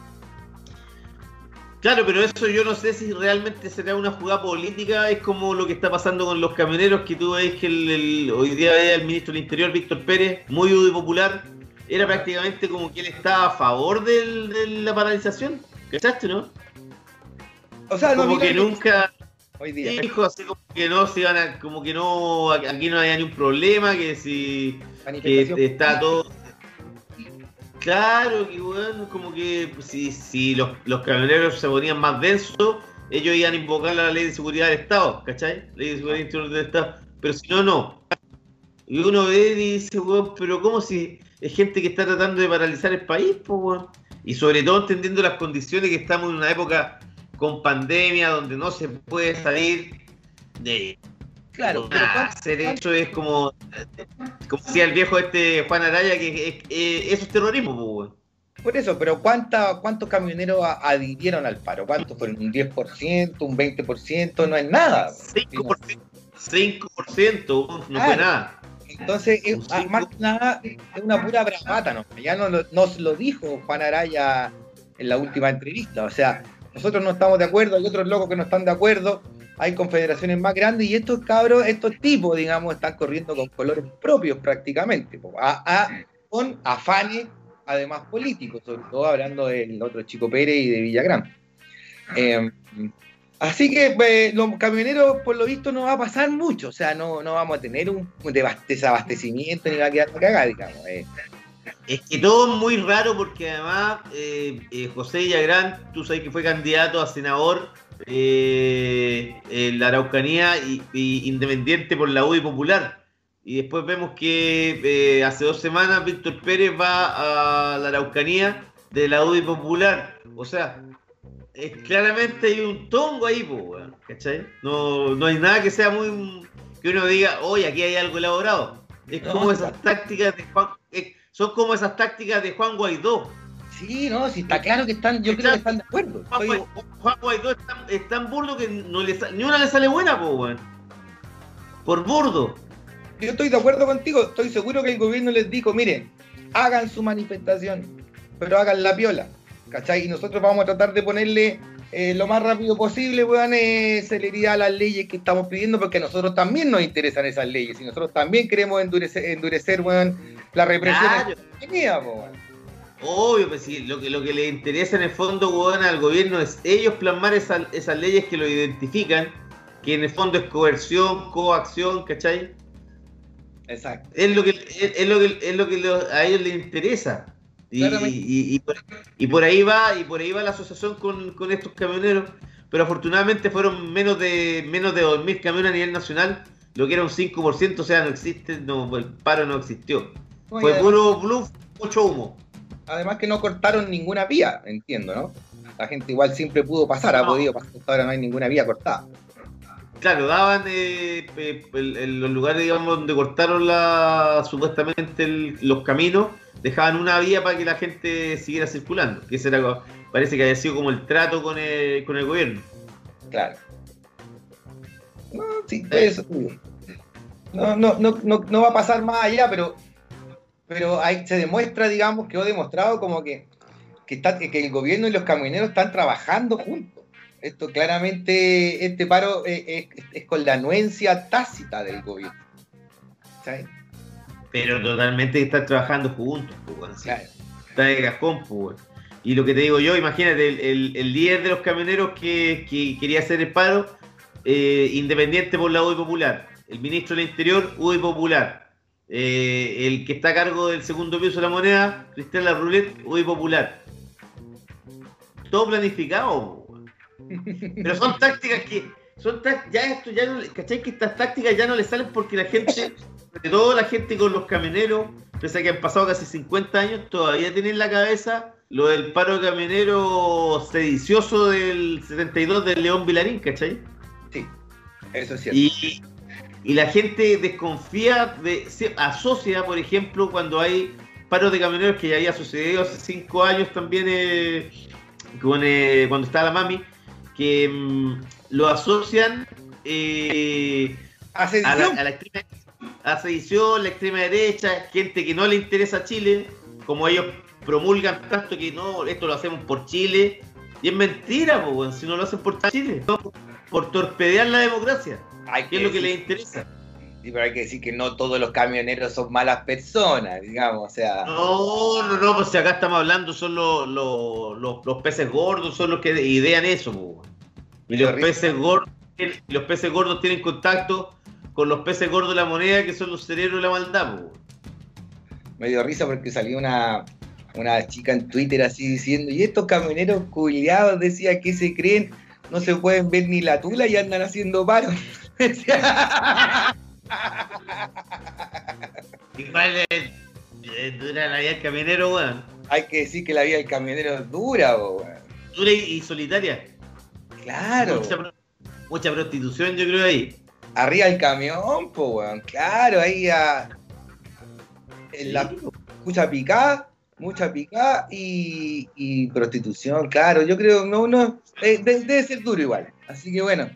[SPEAKER 2] Claro, pero eso yo no sé si realmente será una jugada política, es como lo que está pasando con los camioneros, que tú veis que el, el- hoy día el ministro del Interior, Víctor Pérez, muy popular, era prácticamente como que él estaba a favor del- de la paralización, ¿cachaste, no?
[SPEAKER 3] O sea, no,
[SPEAKER 2] Como que nunca
[SPEAKER 3] Hoy día.
[SPEAKER 2] dijo así como que no se iban a, como que no, aquí no había ni un problema, que si que está todo. Claro, que bueno, como que si, si los, los camioneros se ponían más densos, ellos iban a invocar la ley de seguridad del Estado, ¿cachai? Ley de seguridad interior del Estado. Pero si no, no. Y uno ve y dice, weón, pero ¿cómo si es gente que está tratando de paralizar el país, pues, weón? Y sobre todo entendiendo las condiciones que estamos en una época con pandemia, donde no se puede salir de
[SPEAKER 3] Claro, pero ¿cuánto-
[SPEAKER 2] hacer eso es como, como decía el viejo este Juan Araya, que, es- eso es terrorismo, pues.
[SPEAKER 3] Por eso, pero ¿cuánta, ¿cuántos camioneros adhirieron al paro? ¿Cuántos fueron? ¿Un 10%? ¿Un 20%? No es nada.
[SPEAKER 2] 5%, 5% weón, no fue nada.
[SPEAKER 3] Entonces, es, más que nada, es una pura bravata, ¿no? Ya no, nos lo dijo Juan Araya en la última entrevista. O sea, nosotros no estamos de acuerdo, hay otros locos que no están de acuerdo, hay confederaciones más grandes y estos cabros, estos tipos, digamos, están corriendo con colores propios prácticamente, a- con afanes, además políticos, sobre todo hablando del otro Chico Pérez y de Villagrán. Eh, Así que eh, los camioneros, por lo visto, no va a pasar mucho. O sea, no, no vamos a tener un desabastecimiento ni va a quedar cagada, digamos. eh.
[SPEAKER 2] Es que todo es muy raro porque además eh, José Villagrán, tú sabes que fue candidato a senador eh, la Araucanía y, y independiente por la UDI Popular. Y después vemos que eh, hace dos semanas Víctor Pérez va a la Araucanía de la UDI Popular. O sea, es- claramente hay un tongo ahí, po, weón, ¿cachai? No, no hay nada que sea muy... que uno diga, oye, aquí hay algo elaborado. Es como esas tácticas de Juan... son como esas tácticas de Juan Guaidó.
[SPEAKER 3] Sí, no, sí, está claro que están, yo creo que están de acuerdo.
[SPEAKER 2] Juan, Guaidó, es tan, burdo que no le ni una le sale buena, po, weón. Por burdo.
[SPEAKER 3] yo estoy de acuerdo contigo. Estoy seguro que el gobierno les dijo, miren, hagan su manifestación, pero hagan la piola. ¿Cachai? Y nosotros vamos a tratar de ponerle eh, lo más rápido posible, weón, eh, celeridad a las leyes que estamos pidiendo, porque a nosotros también nos interesan esas leyes y nosotros también queremos endurecer, endurecer weón, la represión
[SPEAKER 2] Claro.
[SPEAKER 3] po, weón.
[SPEAKER 2] Obvio, pues sí, lo que, lo que le interesa en el fondo, weón, al gobierno es ellos plasmar esa- esas leyes que lo identifican, que en el fondo es coerción, coacción, ¿cachai?
[SPEAKER 3] Exacto.
[SPEAKER 2] Es lo que, es, es lo que, es lo que lo- a ellos les interesa. Y, y- y por, y por ahí va, y por ahí va la asociación con, con estos camioneros, pero afortunadamente fueron menos de menos de 2.000 camiones a nivel nacional, lo que era un 5%, o sea, no existe, no, el paro no existió.
[SPEAKER 3] Y
[SPEAKER 2] Fue puro bluff, mucho humo.
[SPEAKER 3] Además que no cortaron ninguna vía, entiendo, ¿no? La gente igual siempre pudo pasar, ha
[SPEAKER 2] No.
[SPEAKER 3] podido pasar, hasta ahora no hay ninguna vía cortada.
[SPEAKER 2] Claro, daban eh, eh, el- el- los lugares, digamos, donde cortaron la, supuestamente el- los caminos, dejaban una vía para que la gente siguiera circulando. Que ese era, parece que había sido como el trato con el, con el gobierno.
[SPEAKER 3] Claro. No, sí, eso. No, no, no, no, no va a pasar más allá, pero, pero ahí se demuestra, digamos, quedó demostrado como que, que, está, que el gobierno y los camioneros están trabajando juntos. Esto claramente, este paro es, es- es con la anuencia tácita del gobierno. ¿Sabes?
[SPEAKER 2] Pero totalmente están trabajando juntos, pues.
[SPEAKER 3] Claro.
[SPEAKER 2] Está de cascón, pues. Y lo que te digo yo, imagínate, el, el- el líder de los camioneros que, que quería hacer el paro, eh, independiente por la UDI Popular. El ministro del Interior, UDI Popular. Eh, el que está a cargo del segundo piso de la moneda, Cristian Larroulet, UDI Popular. Todo planificado. Pero son tácticas que. Son ya esto, ya no, ¿cachai? Que estas tácticas ya no le salen porque la gente, sobre todo la gente con los camioneros, pese a que han pasado casi 50 años, todavía tienen en la cabeza lo del paro camionero sedicioso del 72 del León Vilarín, ¿cachai?
[SPEAKER 3] Sí, eso es cierto.
[SPEAKER 2] Y, y la gente desconfía, de, se asocia, por ejemplo, cuando hay paros de camioneros que ya había sucedido hace cinco años también eh, con, eh, cuando estaba la mami, que mm, lo asocian eh, a, la, a la extrema a sedición, la extrema derecha, gente que no le interesa Chile, como ellos promulgan tanto que no, esto lo hacemos por Chile, y es mentira, po, si no lo hacen por Chile, no, por torpedear la democracia,
[SPEAKER 3] hay
[SPEAKER 2] que es lo que les interesa.
[SPEAKER 3] Sí, pero hay que decir que no todos los camioneros son malas personas, digamos, o sea.
[SPEAKER 2] No, no, no, pues si acá estamos hablando, son los, los, los, los peces gordos, son los que idean eso, po, weón. Y los peces gordos, los peces gordos tienen contacto con los peces gordos de la moneda, que son los cerebros de la maldad, po, weón.
[SPEAKER 3] me dio risa porque salió una, una chica en Twitter así diciendo, y estos camioneros culiados decía que se creen, no se pueden ver ni la tula y andan haciendo paro. (laughs)
[SPEAKER 2] Igual es, es dura la vida del camionero, weón.
[SPEAKER 3] Hay que decir que la vida del camionero es dura, weón.
[SPEAKER 2] Dura y, y solitaria.
[SPEAKER 3] Claro.
[SPEAKER 2] Mucha, pro- mucha prostitución, yo creo, ahí.
[SPEAKER 3] Arriba el camión, po, weón. Claro, ahí a, en la mucha picada, mucha picada y, y prostitución, claro. Yo creo, no, no, eh, de- debe ser duro igual. Así que bueno,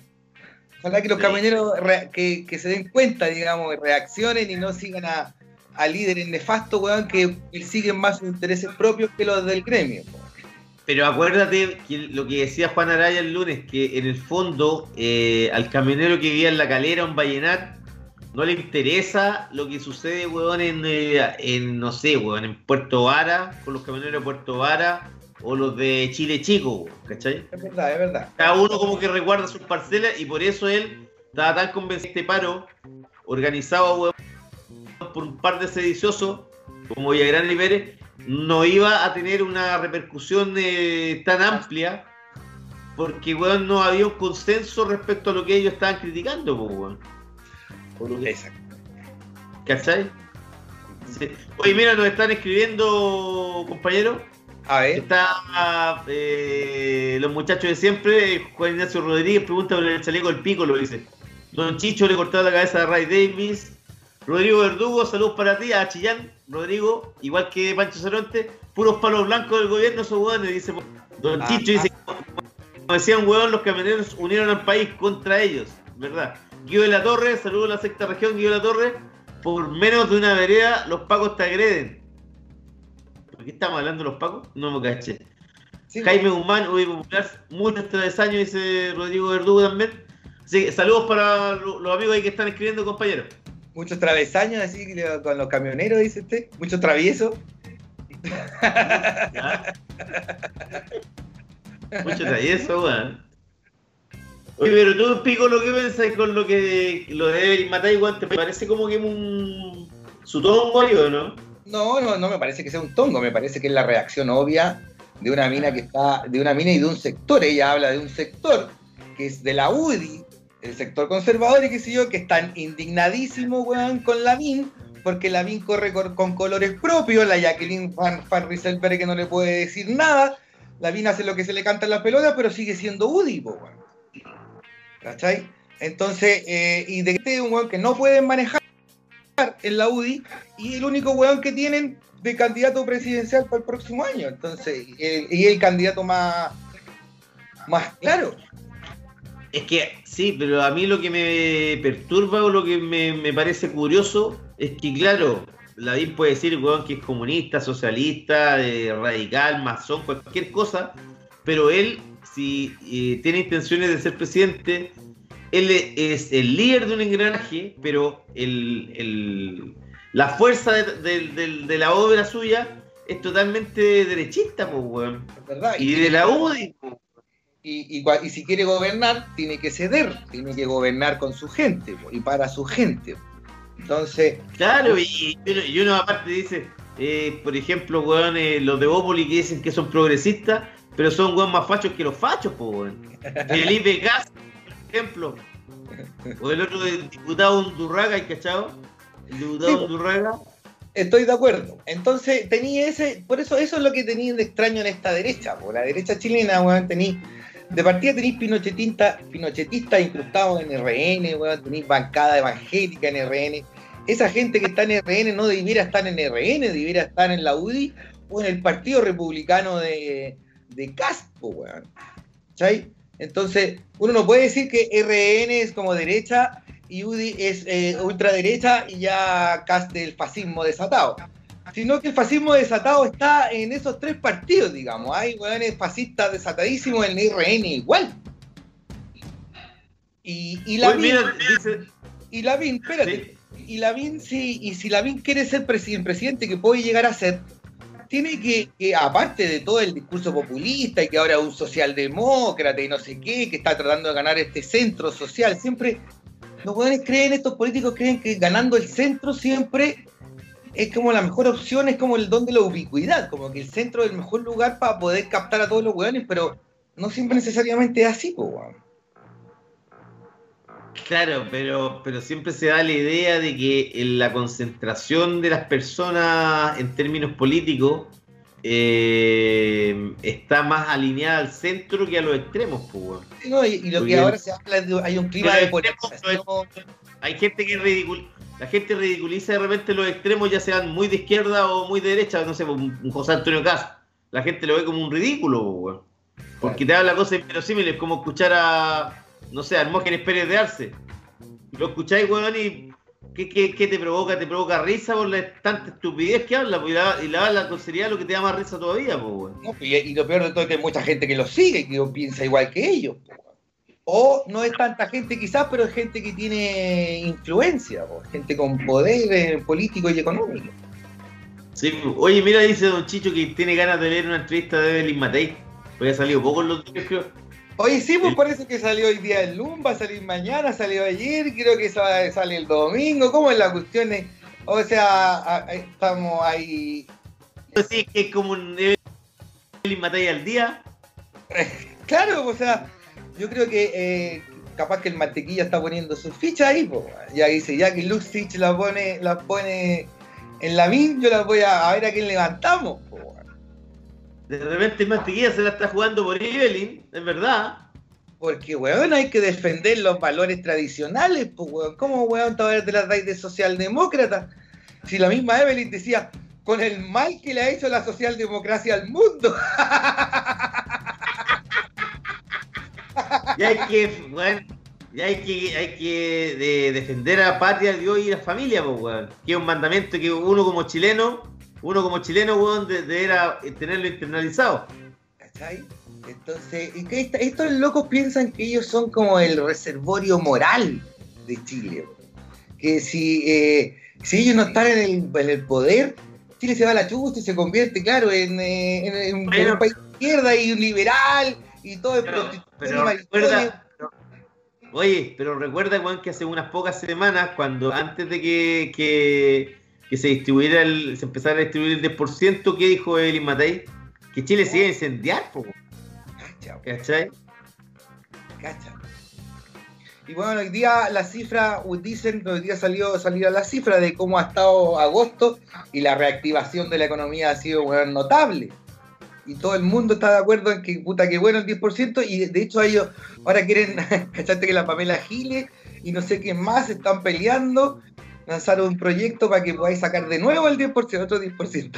[SPEAKER 3] ojalá que los
[SPEAKER 2] Sí.
[SPEAKER 3] camioneros que, que se den cuenta, digamos, reaccionen y no sigan a, a líderes nefastos, weón, que persiguen más sus intereses propios que los del gremio.
[SPEAKER 2] Pero acuérdate que lo que decía Juan Araya el lunes, que en el fondo eh, al camionero que vivía en la calera, un vallenar, no le interesa lo que sucede, weón, en, eh, en no sé, weón, en Puerto Vara, con los camioneros de Puerto Vara, o los de Chile Chico, ¿cachai?
[SPEAKER 3] Es verdad, es verdad.
[SPEAKER 2] Cada uno como que resguarda sus parcelas y por eso él estaba tan convencido este paro organizado por un par de sediciosos como Villagrán y Pérez no iba a tener una repercusión eh, tan amplia porque weón, no había un consenso respecto a lo que ellos estaban criticando, weón.
[SPEAKER 3] Exacto.
[SPEAKER 2] ¿cachai? Sí. Oye, mira, nos están escribiendo, compañeros.
[SPEAKER 3] A ver,
[SPEAKER 2] Está eh, los muchachos de siempre, Juan Ignacio Rodríguez pregunta por el chaleco del pico, lo dice. Don Chicho le cortó la cabeza a Ray Davis. Rodrigo Verdugo, saludos para ti, a Chillán, Rodrigo, igual que Pancho Ceronte, puros palos blancos del gobierno, esos hueones, dice. Don
[SPEAKER 3] Ah.
[SPEAKER 2] Chicho dice, como decía un hueón, los camioneros unieron al país contra ellos, ¿verdad? Guido de la Torre, saludos a la sexta región, Guido de la Torre, por menos de una vereda los pacos te agreden. ¿Por qué estamos hablando los pacos? No me caché.
[SPEAKER 3] sí,
[SPEAKER 2] Jaime Guzmán, UDI Popular, muchos travesaños, dice Rodrigo Verdugo también. Así que saludos para lo- los amigos ahí que están escribiendo, compañeros.
[SPEAKER 3] muchos travesaños así con los camioneros, dice usted, muchos traviesos.
[SPEAKER 2] ¿Ya? Mucho travieso, weón. Oye, pero tú, Pico, lo que pensás con lo que lo de Eric Matay, weón, ¿te parece como que un su tongo ahí o no?
[SPEAKER 3] No, no, no me parece que sea un tongo, me parece que es la reacción obvia de una mina que está, de una mina y de un sector. Ella habla de un sector que es de la UDI, el sector conservador y qué sé yo, que están indignadísimos, weón, con la MIN, porque Lavín corre con, colores propios, la Jacqueline Van, Van Rieselberg que no le puede decir nada, Lavín hace lo que se le canta en la pelota, pero sigue siendo UDI, weón. ¿Cachai? Entonces, eh, y de este es un weón que no pueden manejar en la UDI, y el único weón que tienen de candidato presidencial para el próximo año. Entonces, y el candidato más, más claro.
[SPEAKER 2] Es que sí, pero a mí lo que me perturba o lo que me, me parece curioso es que, claro, Lavín puede decir weón, que es comunista, socialista, radical, masón, cualquier cosa, pero él, si eh, tiene intenciones de ser presidente, él e- es el líder de un engranaje, pero el, el- la fuerza de, de- de- de la obra suya es totalmente derechista, pues, weón.
[SPEAKER 3] ¿verdad?
[SPEAKER 2] Y de la UDI,
[SPEAKER 3] y, y cua- y si quiere gobernar, tiene que ceder, tiene que gobernar con su gente po, y para su gente. Entonces,
[SPEAKER 2] Claro, y, y uno, aparte dice, eh, por ejemplo, weón, eh, los de Bópoli que dicen que son progresistas, pero son weón más fachos que los fachos, pues, weón. (laughs) Felipe por ejemplo. O el otro del diputado Undurraga, ¿hay cachado? El diputado
[SPEAKER 3] Sí.
[SPEAKER 2] Undurraga.
[SPEAKER 3] estoy de acuerdo. Entonces, tenía ese, por eso eso es lo que tenía de extraño en esta derecha, po. la derecha chilena, weón, tenéis, de partida tenéis pinochetista, pinochetista incrustados en RN, weón, tenéis bancada evangélica en RN. Esa gente que está en RN no debiera estar en RN, debiera estar en la UDI o en el Partido Republicano de, de Caspo, weón. ¿Cachai? Entonces, uno no puede decir que RN es como derecha y UDI es eh, ultraderecha y ya Cast del fascismo desatado. Sino que el fascismo desatado está en esos tres partidos, digamos. Hay weones fascistas desatadísimos en el RN igual. Y, y la
[SPEAKER 2] Oye, mira, dice,
[SPEAKER 3] y Lavín, espérate. Y Lavín, sí, y si Lavín quiere ser presi- el presidente que puede llegar a ser, tiene que, que, aparte de todo el discurso populista y que ahora es un socialdemócrata y no sé qué, que está tratando de ganar este centro social, siempre los jóvenes creen, estos políticos creen que ganando el centro siempre es como la mejor opción, es como el don de la ubicuidad, como que el centro es el mejor lugar para poder captar a todos los hueones, pero no siempre necesariamente es así, pues.
[SPEAKER 2] Claro, pero, pero siempre se da la idea de que en la concentración de las personas en términos políticos eh, está más alineada al centro que a los extremos, pues,
[SPEAKER 3] no, y, y lo que ahora se habla es de hay un clima de polarización.
[SPEAKER 2] Hay gente que ridicul la gente ridiculiza de repente los extremos, ya sean muy de izquierda o muy de derecha, no sé, un, José Antonio Caz. La gente lo ve como un ridículo, pues, weón. Porque te habla cosas inverosímiles, como escuchar a, no sé, Hermógenes Pérez de Arce. Lo escucháis, weón, y ¿qué, qué, qué te provoca? Te provoca risa por la tanta estupidez que habla, pues, y la, y la con seriedad lo que te da más risa todavía, pues, weón.
[SPEAKER 3] No, y, y lo peor de todo es que hay mucha gente que lo sigue y que piensa igual que ellos. weón. O no es tanta gente quizás, pero es gente que tiene influencia, po, gente con poder eh, político y económico.
[SPEAKER 2] Sí, pues. oye, mira, dice Don Chicho que tiene ganas de leer una entrevista de Evelyn Matei. Porque ha salido poco en los creo.
[SPEAKER 3] Oye, sí, pues parece que salió hoy día el LUM, va a salir mañana, salió ayer, creo que sa- sale el domingo. ¿Cómo es la cuestión? eh? O sea, estamos ahí.
[SPEAKER 2] Sí, que es como un Matei al día. (laughs)
[SPEAKER 3] Claro, o sea, yo creo que eh, capaz que el mantequilla está poniendo sus fichas ahí, po. ya dice, ya que Luxich la pone, la pone en la min, yo la voy a, a ver a quién levantamos, po.
[SPEAKER 2] De repente Mantequilla se la está jugando por Evelyn, es verdad.
[SPEAKER 3] Porque, weón, hay que defender los valores tradicionales, pues, weón. ¿Cómo, weón, todavía te las dais de socialdemócrata? Si la misma Evelyn decía, con el mal que le ha hecho la socialdemocracia al mundo.
[SPEAKER 2] Ya hay que, weón, ya hay que, hay que de- defender a patria, Dios y la familia, pues, weón. Que es un mandamiento que uno como chileno, uno como chileno, weón, de- deberá tenerlo internalizado.
[SPEAKER 3] ¿Cachai? Entonces, y que esta- estos locos piensan que ellos son como el reservorio moral de Chile. weón. Que si, eh, si ellos no están en el, en el poder, Chile se va a la chucha y se convierte, claro, en, eh, en- en un- país de izquierda y un liberal y todo es
[SPEAKER 2] Pero, oye, pero recuerda, weón, que hace unas pocas semanas, cuando antes de que, que, que se distribuyera el, se empezara a distribuir el 10%, ¿qué dijo Evelyn Matei? Que Chile se iba a incendiar, po,
[SPEAKER 3] Cacha,
[SPEAKER 2] ¿cachai?
[SPEAKER 3] cacha. Y bueno, hoy día la cifra, dicen, hoy día salió salió la cifra de cómo ha estado agosto y la reactivación de la economía ha sido bueno, notable. Y todo el mundo está de acuerdo en que puta que bueno el 10% y de hecho ellos ahora quieren, (laughs) cachate que la Pamela Giles y no sé qué más están peleando, lanzaron un proyecto para que podáis sacar de nuevo el 10%, otro 10%.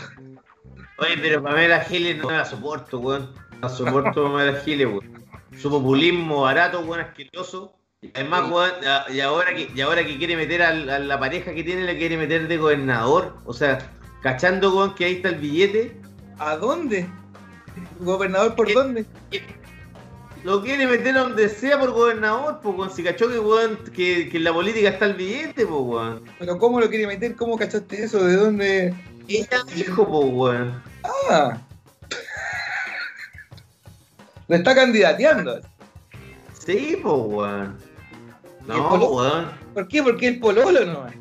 [SPEAKER 2] Oye, pero Pamela Giles no la soporto, weón. No soporto (laughs) Pamela Giles, weón. Su populismo barato, weón, asqueroso. Además, weón, a- y ahora que, y ahora que quiere meter al- a, la pareja que tiene, le quiere meter de gobernador. O sea, cachando, weón, que ahí está el billete.
[SPEAKER 3] ¿A dónde? ¿Gobernador por
[SPEAKER 2] ¿Qué?
[SPEAKER 3] dónde?
[SPEAKER 2] Lo quiere meter a donde sea por gobernador, pues, weón. Si cachó que, weón, que, que en la política está el billete, pues, weón.
[SPEAKER 3] ¿Pero cómo lo quiere meter? ¿Cómo cachaste eso? ¿De dónde?
[SPEAKER 2] Ella dijo, pues, weón.
[SPEAKER 3] Ah. Lo está candidateando.
[SPEAKER 2] Sí, pues, weón.
[SPEAKER 3] ¿Y el
[SPEAKER 2] No, weón.
[SPEAKER 3] ¿Por qué? Porque el pololo no es.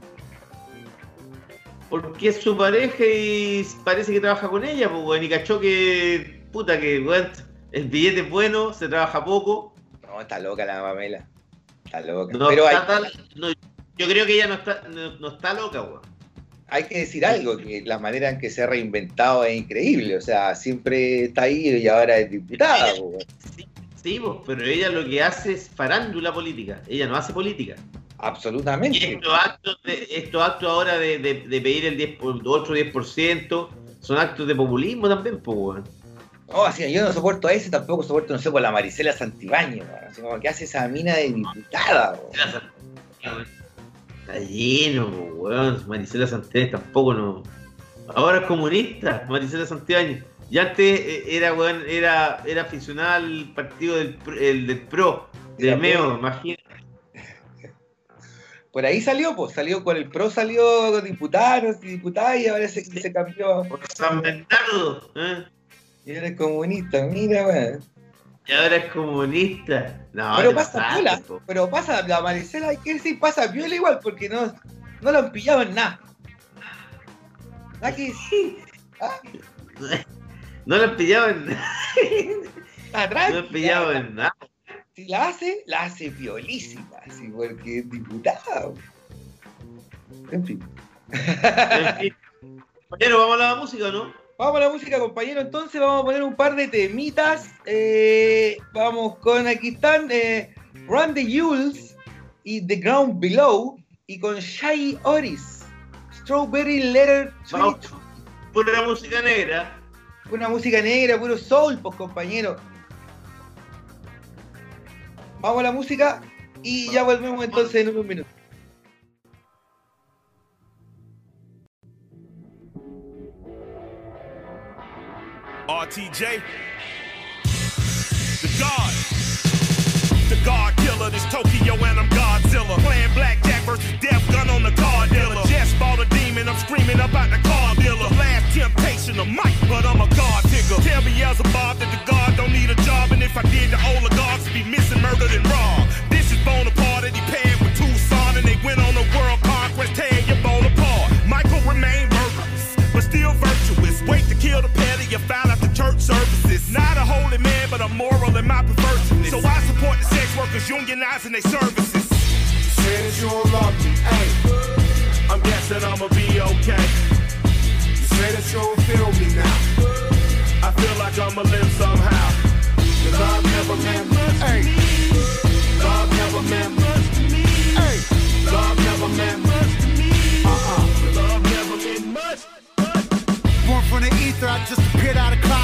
[SPEAKER 2] Porque es su pareja y parece que trabaja con ella, pues, weón. Y cachó que, puta, que, weón, el billete es bueno, se trabaja poco.
[SPEAKER 3] No, está loca la Pamela. Está loca.
[SPEAKER 2] No
[SPEAKER 3] Pero hay,
[SPEAKER 2] no, yo creo que ella no está, no, no está loca, weón.
[SPEAKER 3] hay que decir algo, que la manera en que se ha reinventado es increíble. O sea, siempre está ahí y ahora es diputada.
[SPEAKER 2] Sí, sí, pero ella lo que hace es farándula política. Ella no hace política. Y
[SPEAKER 3] Absolutamente.
[SPEAKER 2] estos actos, de, estos actos ahora de, de- de pedir el 10, por- otro 10% son actos de populismo también, pues, weón.
[SPEAKER 3] No, así, yo no soporto a ese, tampoco soporto, no sé, por la Marisela Santibáñez. Así como que hace esa mina de diputada. weón.
[SPEAKER 2] Está lleno, weón. Maricela Santibáñez tampoco no. Ahora es comunista, Maricela Santibáñez. Y antes eh, era, weón, era, era aficionada al partido del, Pro- el del PRO, de
[SPEAKER 3] Era
[SPEAKER 2] Meo, imagínate.
[SPEAKER 3] Por ahí salió, pues salió con el PRO, salió diputada, no sé, diputada y ahora se, se cambió.
[SPEAKER 2] Por San Bernardo, ¿eh?
[SPEAKER 3] Y ahora es comunista, mira, weón.
[SPEAKER 2] Y ahora es comunista. No,
[SPEAKER 3] pero pasa piola, pero pasa, la Maricela hay que decir, pasa piola igual, porque no, no lo han pillado en nada. Nada que decir,
[SPEAKER 2] No lo han pillado en
[SPEAKER 3] está
[SPEAKER 2] No lo han pillado en nada. (laughs)
[SPEAKER 3] Si la hace, la hace violísima, así, porque es diputada. En fin.
[SPEAKER 2] En fin. (laughs) Compañero, ¿vamos a la música no?
[SPEAKER 3] Vamos a la música, compañero. Entonces vamos a poner un par de temitas. Eh, vamos con, aquí están, eh, Run the Jules y The Ground Below. Y con Shy Oris, Strawberry Letter. Tweet.
[SPEAKER 2] Pura música negra.
[SPEAKER 3] Una música negra, puro soul, pues compañero. Vamos a la música y ya volvemos entonces en unos minutos.
[SPEAKER 7] RTJ. The God. The God killer, this Tokyo and I'm Godzilla. Playing blackjack versus death gun on the car dealer. Just bought a demon, I'm screaming about the car dealer. Last temptation of Mike, but I'm a God digger. Tell me Bob that the God don't need a job, and if I did, the oligarchs be missing, murdered, and robbed. This is Bonaparte, and he paired with Tucson, and they went on a world conquest, tearing your bowl apart. Michael remained murderous, but still virtuous. Wait to kill the petty, you found out the services. Not a holy man, but I'm moral in my perverseness. So I support the sex workers unionizing their services.
[SPEAKER 8] Say that you don't love me, hey.
[SPEAKER 7] I'm guessing I'ma be okay.
[SPEAKER 8] You say that you don't feel me now.
[SPEAKER 7] I feel like I'ma live somehow.
[SPEAKER 8] The love never meant much to
[SPEAKER 7] Hey.
[SPEAKER 8] me. Love never meant much to me.
[SPEAKER 7] Hey,
[SPEAKER 8] Love never meant much to me. Uh-uh.
[SPEAKER 7] love never meant much.
[SPEAKER 9] Born from the ether, I just appeared out of cloud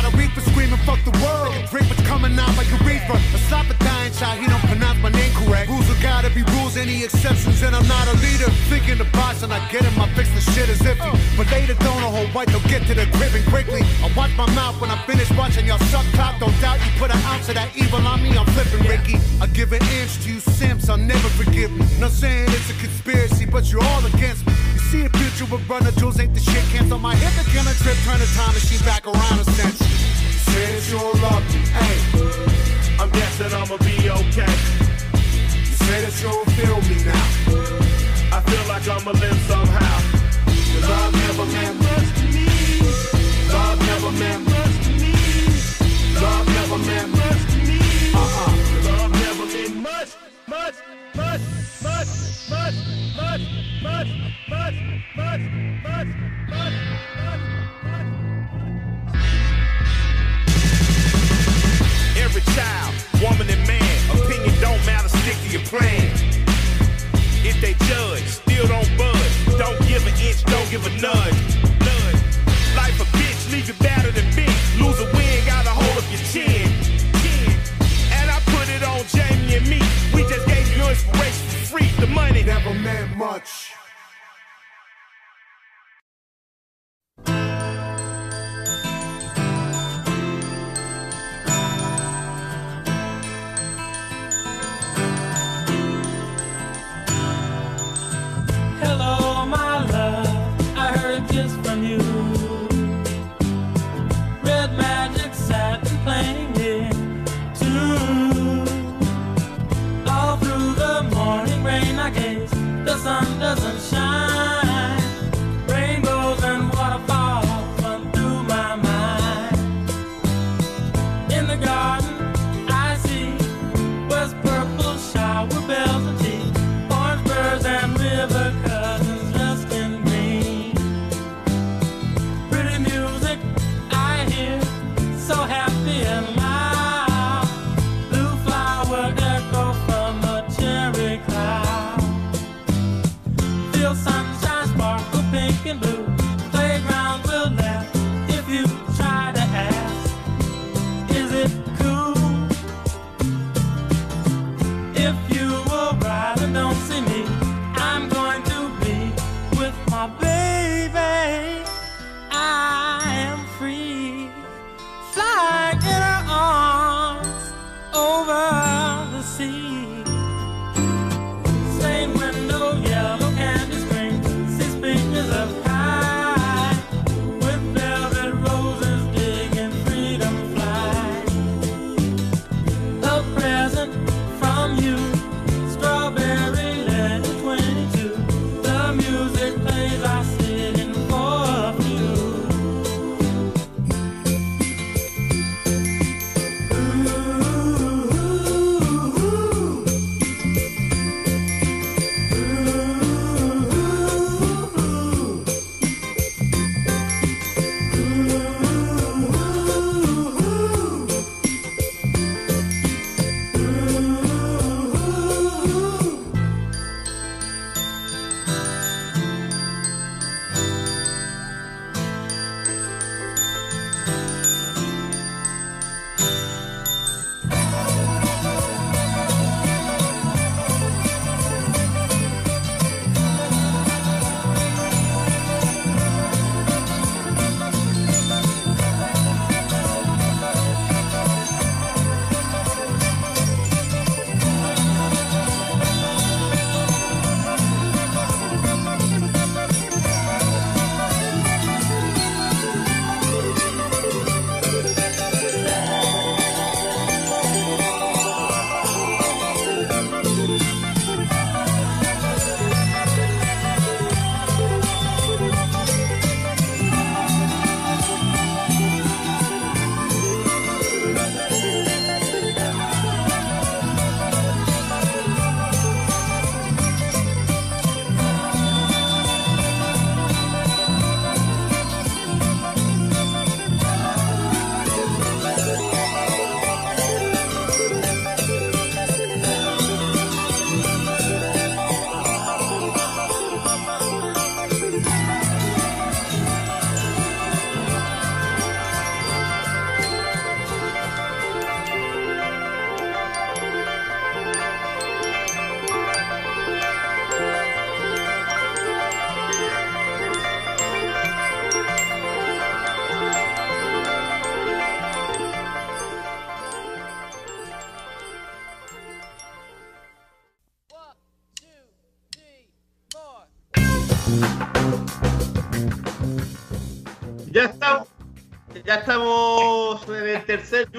[SPEAKER 9] screaming, fuck the world. A drink what's coming out like a reefer. A slap a dying child, he don't pronounce my name correct. Rules are gotta be rules, any exceptions, and I'm not a leader. Thinking the boss and I get him, I fix the shit as iffy. But later, don't know white, they'll get to the crib and quickly. I watch my mouth when I finish watching y'all suck clock. Don't doubt you put an ounce of that evil on me, I'm flipping Ricky. I give an inch to you simps, I'll never forgive me. Not saying it's a conspiracy, but you're all against me. You see a future with runner jewels ain't the shit. Cancel my hip again, a trip, turn the time machine back around a century.
[SPEAKER 8] You don't love me, hey.
[SPEAKER 7] I'm guessing I'ma be okay.
[SPEAKER 8] You say that you don't feel me now.
[SPEAKER 7] I feel like I'ma live somehow.
[SPEAKER 8] The love never meant much to me. Love never meant much to me. Love never meant much to me. Uh-uh.
[SPEAKER 7] Love never meant much, much, much, much, much, much, much, much, much, Every child, woman and man, opinion don't matter, stick to your plan. If they judge, still don't budge. Don't give an inch, don't give a nudge. Nudge. Life a bitch, leave you battered and bent. Lose a win, got a hold of your chin. Chin. And I put it on Jamie and me. We just gave you inspiration for free. The money
[SPEAKER 9] Never meant much.
[SPEAKER 10] Sun doesn't shine.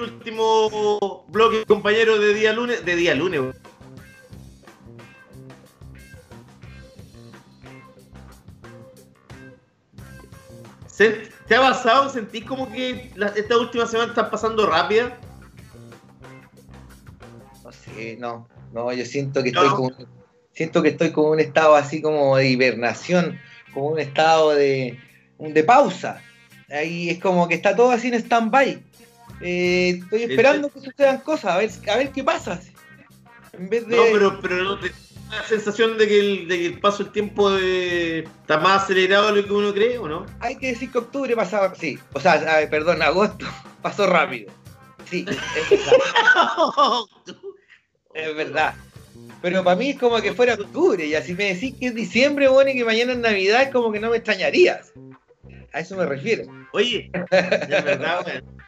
[SPEAKER 2] Último bloque, compañero, de día lunes. De día lunes, weón. ¿Se- ¿Te ha pasado? ¿Sentís como que la- esta última semana están pasando rápida?
[SPEAKER 3] No sé, no. No, yo siento que estoy como siento que estoy como un estado así como de hibernación, como un estado de, de pausa. Ahí es como que está todo así en stand-by. Eh, estoy esperando que sucedan cosas, a ver, a ver qué pasa. En vez de.
[SPEAKER 2] No, pero, pero no te da la sensación de que el, de que el paso del tiempo de- está más acelerado de lo que uno cree, ¿o no?
[SPEAKER 3] Hay que decir que octubre pasaba. Sí, o sea, perdón, agosto (laughs) pasó rápido. Sí, es verdad. (laughs) es verdad. Pero para mí es como que fuera octubre, y así me decís que es diciembre, bueno, y que mañana es Navidad, es como que no me extrañarías. A eso me refiero.
[SPEAKER 2] Oye, es verdad. (laughs)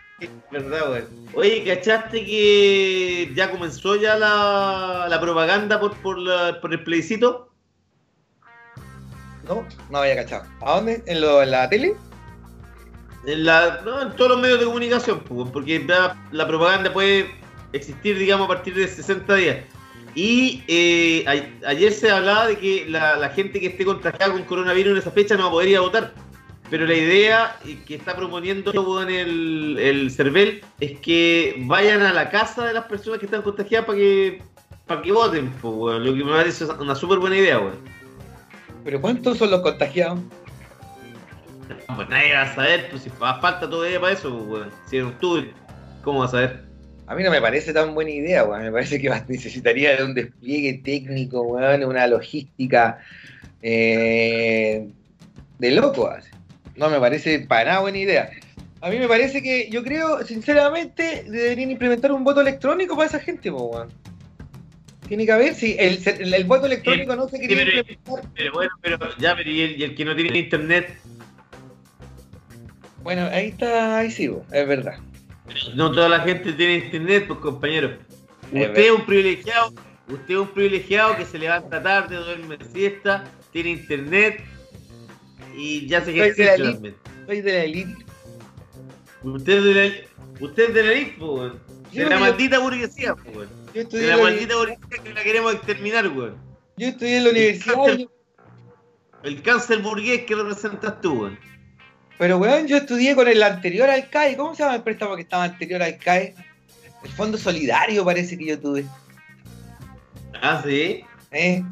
[SPEAKER 2] Verdad. Oye, ¿cachaste que ya comenzó ya la, la propaganda por, por, la- por el plebiscito?
[SPEAKER 3] No, no había cachado. ¿A dónde? ¿En, lo, en la tele?
[SPEAKER 2] En, la, no, en todos los medios de comunicación, pues, porque la propaganda puede existir, digamos, a partir de 60 días. Y eh, a- ayer se hablaba de que la, la gente que esté contagiada con coronavirus en esa fecha no va a poder ir a votar. Pero la idea que está proponiendo en el, el CERVEL es que vayan a la casa de las personas que están contagiadas para que, para que voten, pues, weón. Lo que me parece una súper buena idea, weón.
[SPEAKER 3] ¿Pero cuántos son los contagiados?
[SPEAKER 2] Pues nadie va a saber, pues si fa- falta todavía para eso, pues, weón. Si en octubre, ¿cómo va a saber?
[SPEAKER 3] A mí no me parece tan buena idea, weón. Me parece que necesitaría de un despliegue técnico, weón, una logística eh, de loco. así. No me parece para nada buena idea. A mí me parece que, yo creo, sinceramente, deberían implementar un voto electrónico para esa gente, po, weón. Tiene que haber, si el, el- el voto electrónico no se
[SPEAKER 2] Sí, pero,
[SPEAKER 3] implementar.
[SPEAKER 2] pero bueno, pero ya, pero y el, y el que no tiene internet,
[SPEAKER 3] Bueno, ahí está, ahí sí, po, es verdad.
[SPEAKER 2] no toda la gente tiene internet, pues compañero.
[SPEAKER 3] Es
[SPEAKER 2] Usted es un privilegiado, usted es un privilegiado que se levanta tarde, duerme siesta, tiene internet y ya se también.
[SPEAKER 3] Soy de la elite.
[SPEAKER 2] Usted es de la, usted es de la elite, weón. De la maldita burguesía, weón. De la maldita burguesía que la queremos exterminar, weón.
[SPEAKER 3] yo estudié en la universidad,
[SPEAKER 2] El cáncer burgués que representas tú, weón.
[SPEAKER 3] pero weón, yo estudié con el anterior al CAE. ¿Cómo se llama el préstamo que estaba anterior al CAE? El Fondo Solidario parece que yo tuve.
[SPEAKER 2] Ah, sí.
[SPEAKER 3] ¿Eh?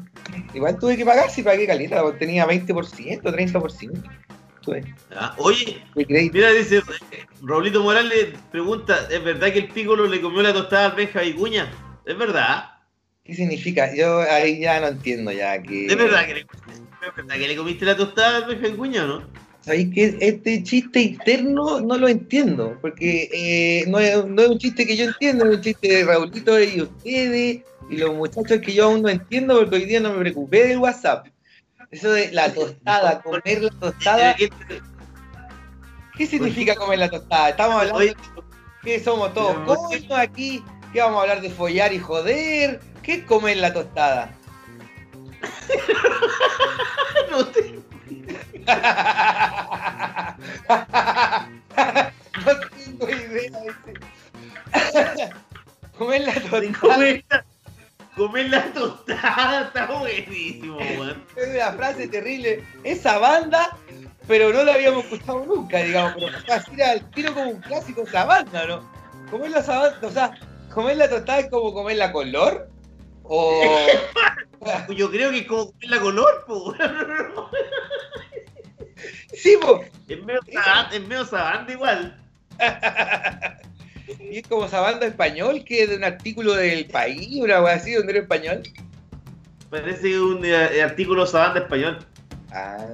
[SPEAKER 3] Igual tuve que pagar si pagué caleta, porque tenía 20%, 30%. Tuve,
[SPEAKER 2] Ah, oye. Mira, dice eh, Raulito Morales pregunta, ¿es verdad que el pícolo le comió la tostada al Benja Vicuña? ¿Es verdad?
[SPEAKER 3] ¿Qué significa? Yo ahí ya no entiendo ya que...
[SPEAKER 2] ¿Es verdad que le, es verdad que le comiste la tostada al Benja Vicuña o no?
[SPEAKER 3] ¿Sabéis que este chiste interno no lo entiendo? Porque eh, no, es, no es un chiste que yo entiendo, es un chiste de Raulito y ustedes y los muchachos que yo aún no entiendo porque hoy día no me preocupé del WhatsApp. Eso de la tostada, comer la tostada,
[SPEAKER 2] ¿Qué-
[SPEAKER 3] ¿qué significa comer la tostada? Estamos hablando
[SPEAKER 2] Oye,
[SPEAKER 3] que somos todos coños aquí, que vamos a hablar de follar y joder. ¿Qué es comer la tostada? (laughs)
[SPEAKER 2] no te- (laughs)
[SPEAKER 3] no tengo idea. ese. (laughs) comer la tostada
[SPEAKER 2] comer la, tostada está buenísimo, weón.
[SPEAKER 3] es una frase terrible. Esa banda, pero no la habíamos escuchado nunca, digamos. Pero así al tiro como un clásico esa banda, ¿no? Comer la sabana, o sea, comer la tostada es como comer la color. O. (laughs)
[SPEAKER 2] Yo creo que es como comer la color, po,
[SPEAKER 3] sí, po.
[SPEAKER 2] Sabanda, es medio sabanda igual. (laughs)
[SPEAKER 3] Y es como esa banda español que es de un artículo del país, una wea así, donde era español.
[SPEAKER 2] Parece un eh, artículo sabanda español.
[SPEAKER 3] Ah.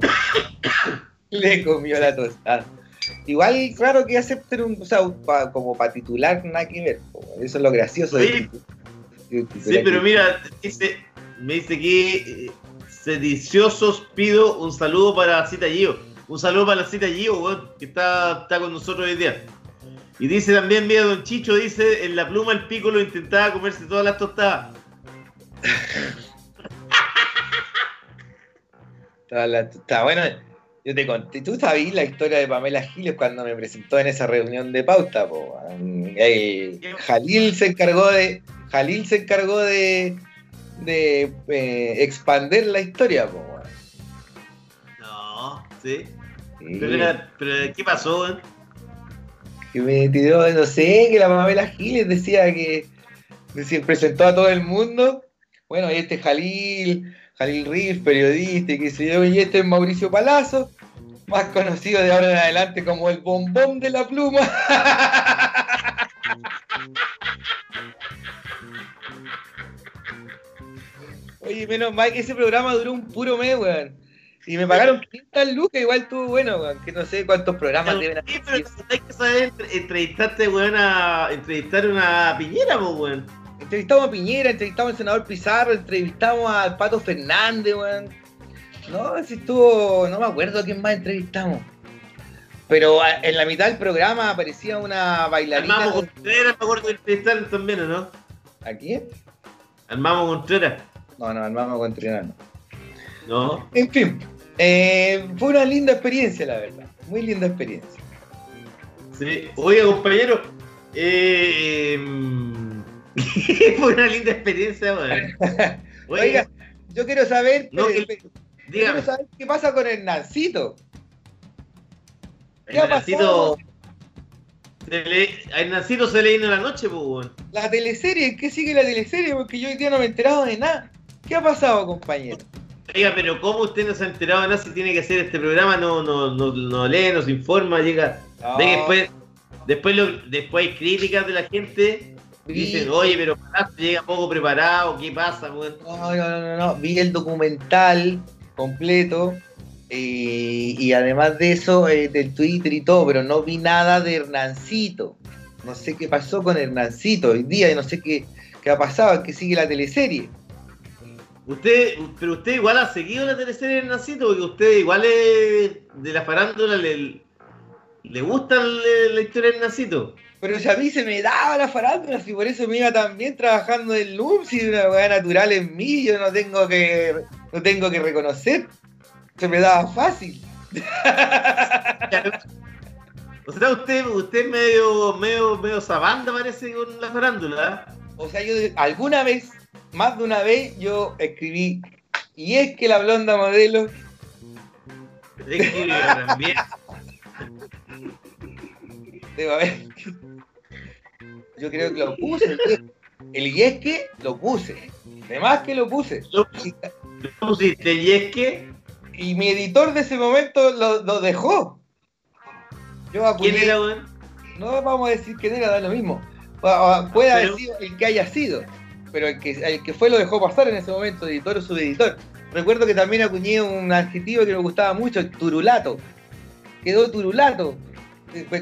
[SPEAKER 3] (coughs) Le comió la tostada. Igual, claro que acepten un, o sea, pa- como para titular, nada que ver. Eso es lo gracioso. de
[SPEAKER 2] Sí.
[SPEAKER 3] titu- de
[SPEAKER 2] Sí,
[SPEAKER 3] titular.
[SPEAKER 2] pero mira, dice, me dice que eh, sediciosos pido un saludo para Cita Gio. Un saludo para la Cita Gio, weón, que está, está con nosotros hoy día. Y dice también, mira, Don Chicho dice, en la pluma el pícolo intentaba comerse todas las tostadas.
[SPEAKER 3] Está, la- está bueno. Yo te conté, tú sabías la historia de Pamela Giles cuando me presentó en esa reunión de pauta, po. Eh, Jalil se encargó de. Jalil se encargó de. de eh, expander la historia, po.
[SPEAKER 2] No, sí.
[SPEAKER 3] Sí.
[SPEAKER 2] Pero, era- pero, ¿qué pasó, weón?
[SPEAKER 3] Que me tiró, no sé, que la Pamela Giles decía que, presentó a todo el mundo. Bueno, y este es Jalil, Jalil Riff, periodista, y qué sé yo, y este es Mauricio Palazzo, más conocido de ahora en adelante como el bombón de la pluma. (laughs) Oye, menos mal que ese programa duró un puro mes, weón. Y me pagaron 500 lucas, igual estuvo bueno. Que no sé cuántos programas deben haber.
[SPEAKER 2] Sí, pero hay que saber entre- entrevistarte, weón, a entrevistar una piñera, pues, weón.
[SPEAKER 3] Entrevistamos a Piñera, entrevistamos al senador Pizarro, entrevistamos al Pato Fernández, weón. No, si estuvo. No me acuerdo a quién más entrevistamos. Pero en la mitad del programa aparecía una bailarina.
[SPEAKER 2] Mamo Contreras, me acuerdo de entrevistar también, ¿o no?
[SPEAKER 3] ¿A quién?
[SPEAKER 2] Al Mamo Contreras.
[SPEAKER 3] No, no, al Mamo Contreras no.
[SPEAKER 2] No.
[SPEAKER 3] En fin, eh, fue una linda experiencia, la verdad. Muy linda experiencia.
[SPEAKER 2] Sí. Oiga, compañero. Eh, em, (laughs) fue una linda experiencia, weón. (laughs)
[SPEAKER 3] Oiga, yo quiero saber.
[SPEAKER 2] No,
[SPEAKER 3] pero-
[SPEAKER 2] que-
[SPEAKER 3] quiero saber qué pasa con Hernancito. ¿Qué
[SPEAKER 2] El
[SPEAKER 3] ha
[SPEAKER 2] Nacito,
[SPEAKER 3] pasado?
[SPEAKER 2] se le, al Nacito se le vino la noche, pues, weón.
[SPEAKER 3] La teleserie, ¿en qué sigue la teleserie? Porque yo hoy día no me he enterado de nada. ¿Qué ha pasado, compañero?
[SPEAKER 2] Oiga, pero ¿cómo usted no se ha enterado de nada si tiene que hacer este programa? No, no, no, no lee, no se informa, llega.
[SPEAKER 3] No.
[SPEAKER 2] Ve que después, después, lo- después hay críticas de la gente. y Dicen, oye, pero llega poco preparado, ¿qué pasa?
[SPEAKER 3] No, no, no, no, no. Vi el documental completo eh, y además de eso, eh, del Twitter y todo, pero no vi nada de Hernancito. No sé qué pasó con Hernancito hoy día y no sé qué, qué ha pasado, que sigue la teleserie.
[SPEAKER 2] Usted, pero usted igual ha seguido la teleserie del Nacito, porque usted igual es de la farándula, le, le gusta la, historia del Nacito.
[SPEAKER 3] Pero si a mí se me daba la farándula, si por eso me iba tan bien trabajando en LUM, si una weá natural en mí, yo no tengo que, no tengo que reconocer. Se me daba fácil. (laughs)
[SPEAKER 2] O sea, usted, usted es medio, medio, medio sabanda parece con la farándula.
[SPEAKER 3] O sea, yo alguna vez, más de una vez, yo escribí, y es que la blonda modelo,
[SPEAKER 2] también.
[SPEAKER 3] digo, a ver, yo creo que lo puse, el y es que lo puse, además que lo puse.
[SPEAKER 2] Lo pusiste, y es que,
[SPEAKER 3] Y mi editor de ese momento lo, lo dejó. Yo
[SPEAKER 2] ¿quién era?
[SPEAKER 3] No vamos a decir quién era, da lo mismo. Puede haber sido el que haya sido, pero el que, el que fue lo dejó pasar en ese momento, editor o subeditor. Recuerdo que también acuñé un adjetivo que me gustaba mucho, el turulato. Quedó turulato.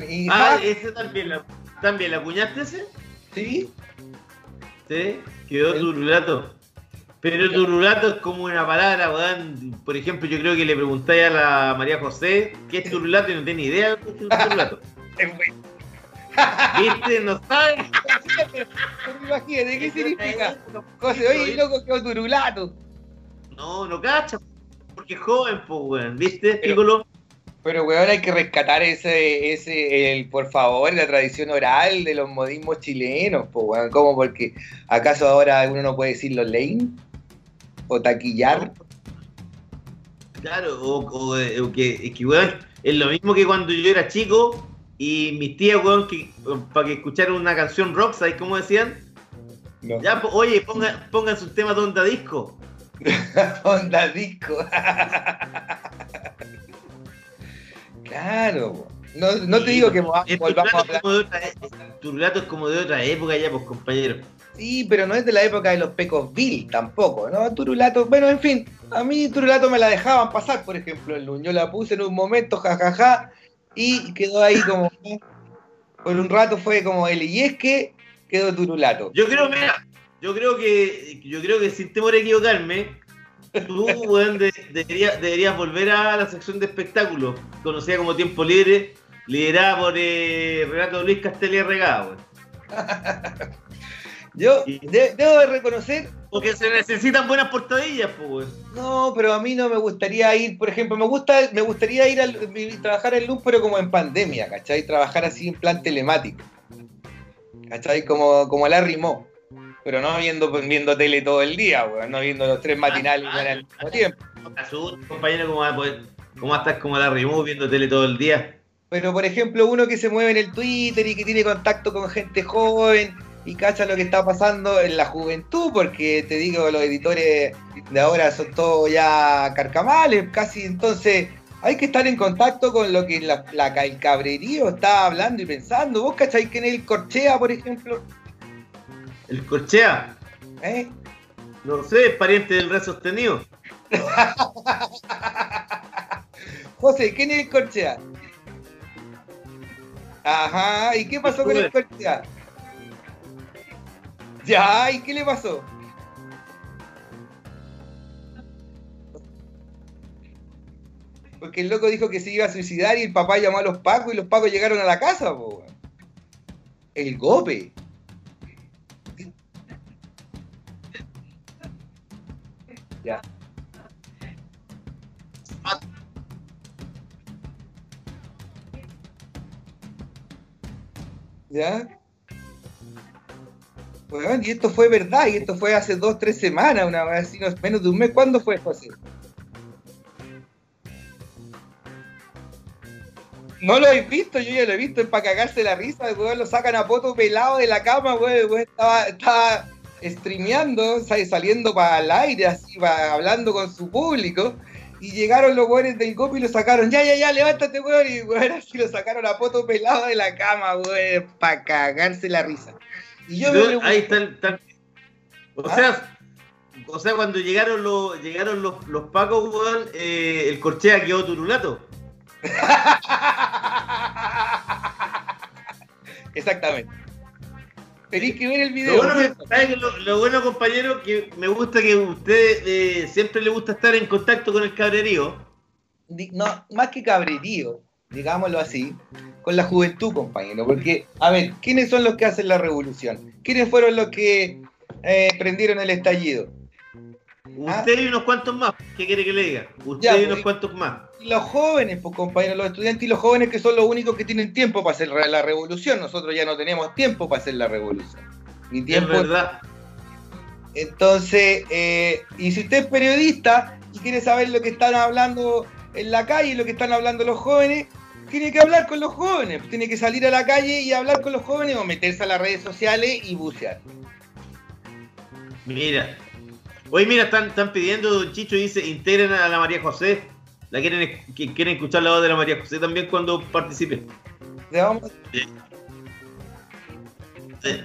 [SPEAKER 3] Y-
[SPEAKER 2] Ah,
[SPEAKER 3] ah,
[SPEAKER 2] ese también, la, también, ¿la acuñaste ese?
[SPEAKER 3] sí,
[SPEAKER 2] Sí, quedó
[SPEAKER 3] El-
[SPEAKER 2] turulato. Pero turulato es como una palabra, weón. Por ejemplo, yo creo que le preguntáis a la María José qué es turulato y no tiene idea de qué es turulato. (laughs)
[SPEAKER 3] es bueno.
[SPEAKER 2] ¿Viste? No sabe.
[SPEAKER 3] Pero Imagínate, ¿qué significa? José, oye, loco, quedó turulato.
[SPEAKER 2] No, no cacha. Porque es joven, pues, weón. ¿Viste?
[SPEAKER 3] Pero-
[SPEAKER 2] Piccolo?
[SPEAKER 3] Pero, weón, hay que rescatar ese, ese, el, por favor, la tradición oral de los modismos chilenos, pues, weón. ¿Cómo? Porque, ¿acaso ahora uno no puede decir los lane? ¿O taquillar?
[SPEAKER 2] Claro, o, o, eh, o que, es que, weón, es lo mismo que cuando yo era chico y mis tías, weón, que, para que escucharan una canción rock, ¿sabes cómo decían?
[SPEAKER 3] No.
[SPEAKER 2] Ya, oye, pongan, pongan sus temas de onda disco. (laughs)
[SPEAKER 3] Onda disco. claro. No, no te digo que volvamos a
[SPEAKER 2] turulato, es
[SPEAKER 3] hablar.
[SPEAKER 2] otra, e- turulato es como de otra época ya, pues, compañero.
[SPEAKER 3] Sí, pero no es de la época de los Pecosville tampoco, ¿no? Turulato, bueno, en fin, a mí Turulato me la dejaban pasar, por ejemplo, el Lun. Yo la puse en un momento, jajaja, y quedó ahí como. Por un rato fue como el y es que quedó Turulato.
[SPEAKER 2] Yo creo, mira, yo creo que, yo creo que sin temor a equivocarme, tú, weón, de- debería- deberías volver a la sección de espectáculos, conocida como Tiempo Libre, liderada por eh, Renato Luis Castelli Regada, weón. (laughs)
[SPEAKER 3] Yo de- debo de reconocer,
[SPEAKER 2] Porque se necesitan buenas portadillas, pues, weón.
[SPEAKER 3] no, pero a mí no me gustaría ir, por ejemplo, me gusta, me gustaría ir a trabajar en Luz, pero como en pandemia, ¿cachai? Trabajar así en plan telemático. ¿Cachai? Como, como Larry Mo. Pero no viendo, viendo tele todo el día, weón, no viendo los tres matinales al mismo tiempo.
[SPEAKER 2] Asustes, compañero, ¿cómo vas a poder- cómo estar como la Rimu viendo tele todo el día?
[SPEAKER 3] Pero por ejemplo, uno que se mueve en el Twitter y que tiene contacto con gente joven y cacha lo que está pasando en la juventud, porque te digo, los editores de ahora son todos ya carcamales, casi entonces hay que estar en contacto con lo que la, la- el cabrerío está hablando y pensando. ¿Vos cacháis quién es el Corchea, por ejemplo?
[SPEAKER 2] El Corchea,
[SPEAKER 3] ¿Eh?
[SPEAKER 2] no sé, es pariente del red sostenido. (laughs)
[SPEAKER 3] José, ¿quién es el Corchea? Ajá, ¿y qué pasó con el Corchea? Ya, ¿y qué le pasó? Porque el loco dijo que se iba a suicidar y el papá llamó a los pacos y los pacos llegaron a la casa, po. El gope. Ya. ¿Ya? Y esto fue verdad, y esto fue hace dos, tres semanas, una vez así, no, menos de un mes. ¿Cuándo fue, José? No lo he visto, yo ya lo he visto, es para cagarse la risa, weón lo sacan a poto pelado de la cama, weón, weón estaba, estaba streameando, sa- saliendo para el aire, así, pa- hablando con su público, y llegaron los weones del GOP y lo sacaron, ya, ya, ya, levántate, weón, y weón, así lo sacaron a poto pelado de la cama, weón, para cagarse la risa. Y yo
[SPEAKER 2] ahí está el. está- O
[SPEAKER 3] ¿Ah?
[SPEAKER 2] sea, o sea, cuando llegaron los, llegaron los, los pacos, weón, eh, el Corchea quedó turulato. (laughs)
[SPEAKER 3] Exactamente. Tenéis que ver el
[SPEAKER 2] Lo
[SPEAKER 3] video.
[SPEAKER 2] bueno, que- ¿sabe que lo, lo bueno, compañero, que me gusta que usted eh, siempre le gusta estar en contacto con el cabrerío.
[SPEAKER 3] no, más que cabrerío, digámoslo así, con la juventud, compañero. Porque, a ver, ¿quiénes son los que hacen la revolución? ¿Quiénes fueron los que eh, prendieron el estallido?
[SPEAKER 2] Usted y unos cuantos más. ¿Qué quiere que le diga? Usted
[SPEAKER 3] Ya,
[SPEAKER 2] y unos
[SPEAKER 3] pues.
[SPEAKER 2] cuantos más.
[SPEAKER 3] Y los jóvenes, pues compañeros, los estudiantes y los jóvenes que son los únicos que tienen tiempo para hacer la revolución. Nosotros ya no tenemos tiempo para hacer la revolución. Ni
[SPEAKER 2] Es
[SPEAKER 3] tiempo.
[SPEAKER 2] verdad.
[SPEAKER 3] Entonces, eh, y si usted es periodista y quiere saber lo que están hablando en la calle, lo que están hablando los jóvenes, tiene que hablar con los jóvenes, tiene que salir a la calle y hablar con los jóvenes o meterse a las redes sociales y bucear.
[SPEAKER 2] Mira. Hoy mira, están, están pidiendo, Chicho dice, integren a la María José. La quieren, que quieren escuchar la voz de la María José también cuando participe.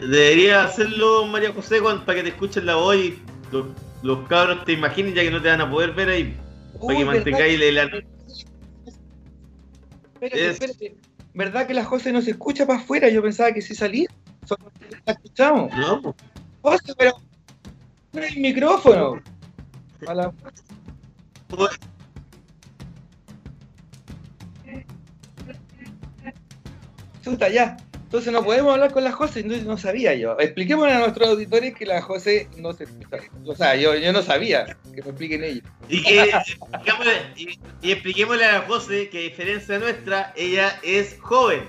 [SPEAKER 2] Debería hacerlo María José cuando- para que te escuchen la voz y los, los cabros te imaginen ya que no te van a poder ver ahí.
[SPEAKER 3] Uy,
[SPEAKER 2] para que mantengáis la-
[SPEAKER 3] Espérate,
[SPEAKER 2] Es-
[SPEAKER 3] espérate. ¿Verdad que la José no se escucha para afuera? Yo pensaba que sí salía. Solo la escuchamos.
[SPEAKER 2] No, pues.
[SPEAKER 3] José, pero. hay micrófono. A la- Chuta, ya. Entonces no podemos hablar con la José, no, no sabía yo. Expliquémosle a nuestros auditores que la José no se. O sea, yo, yo no sabía. Que me expliquen ellos.
[SPEAKER 2] Y, que, y, y expliquémosle a la José que a diferencia nuestra, ella es joven.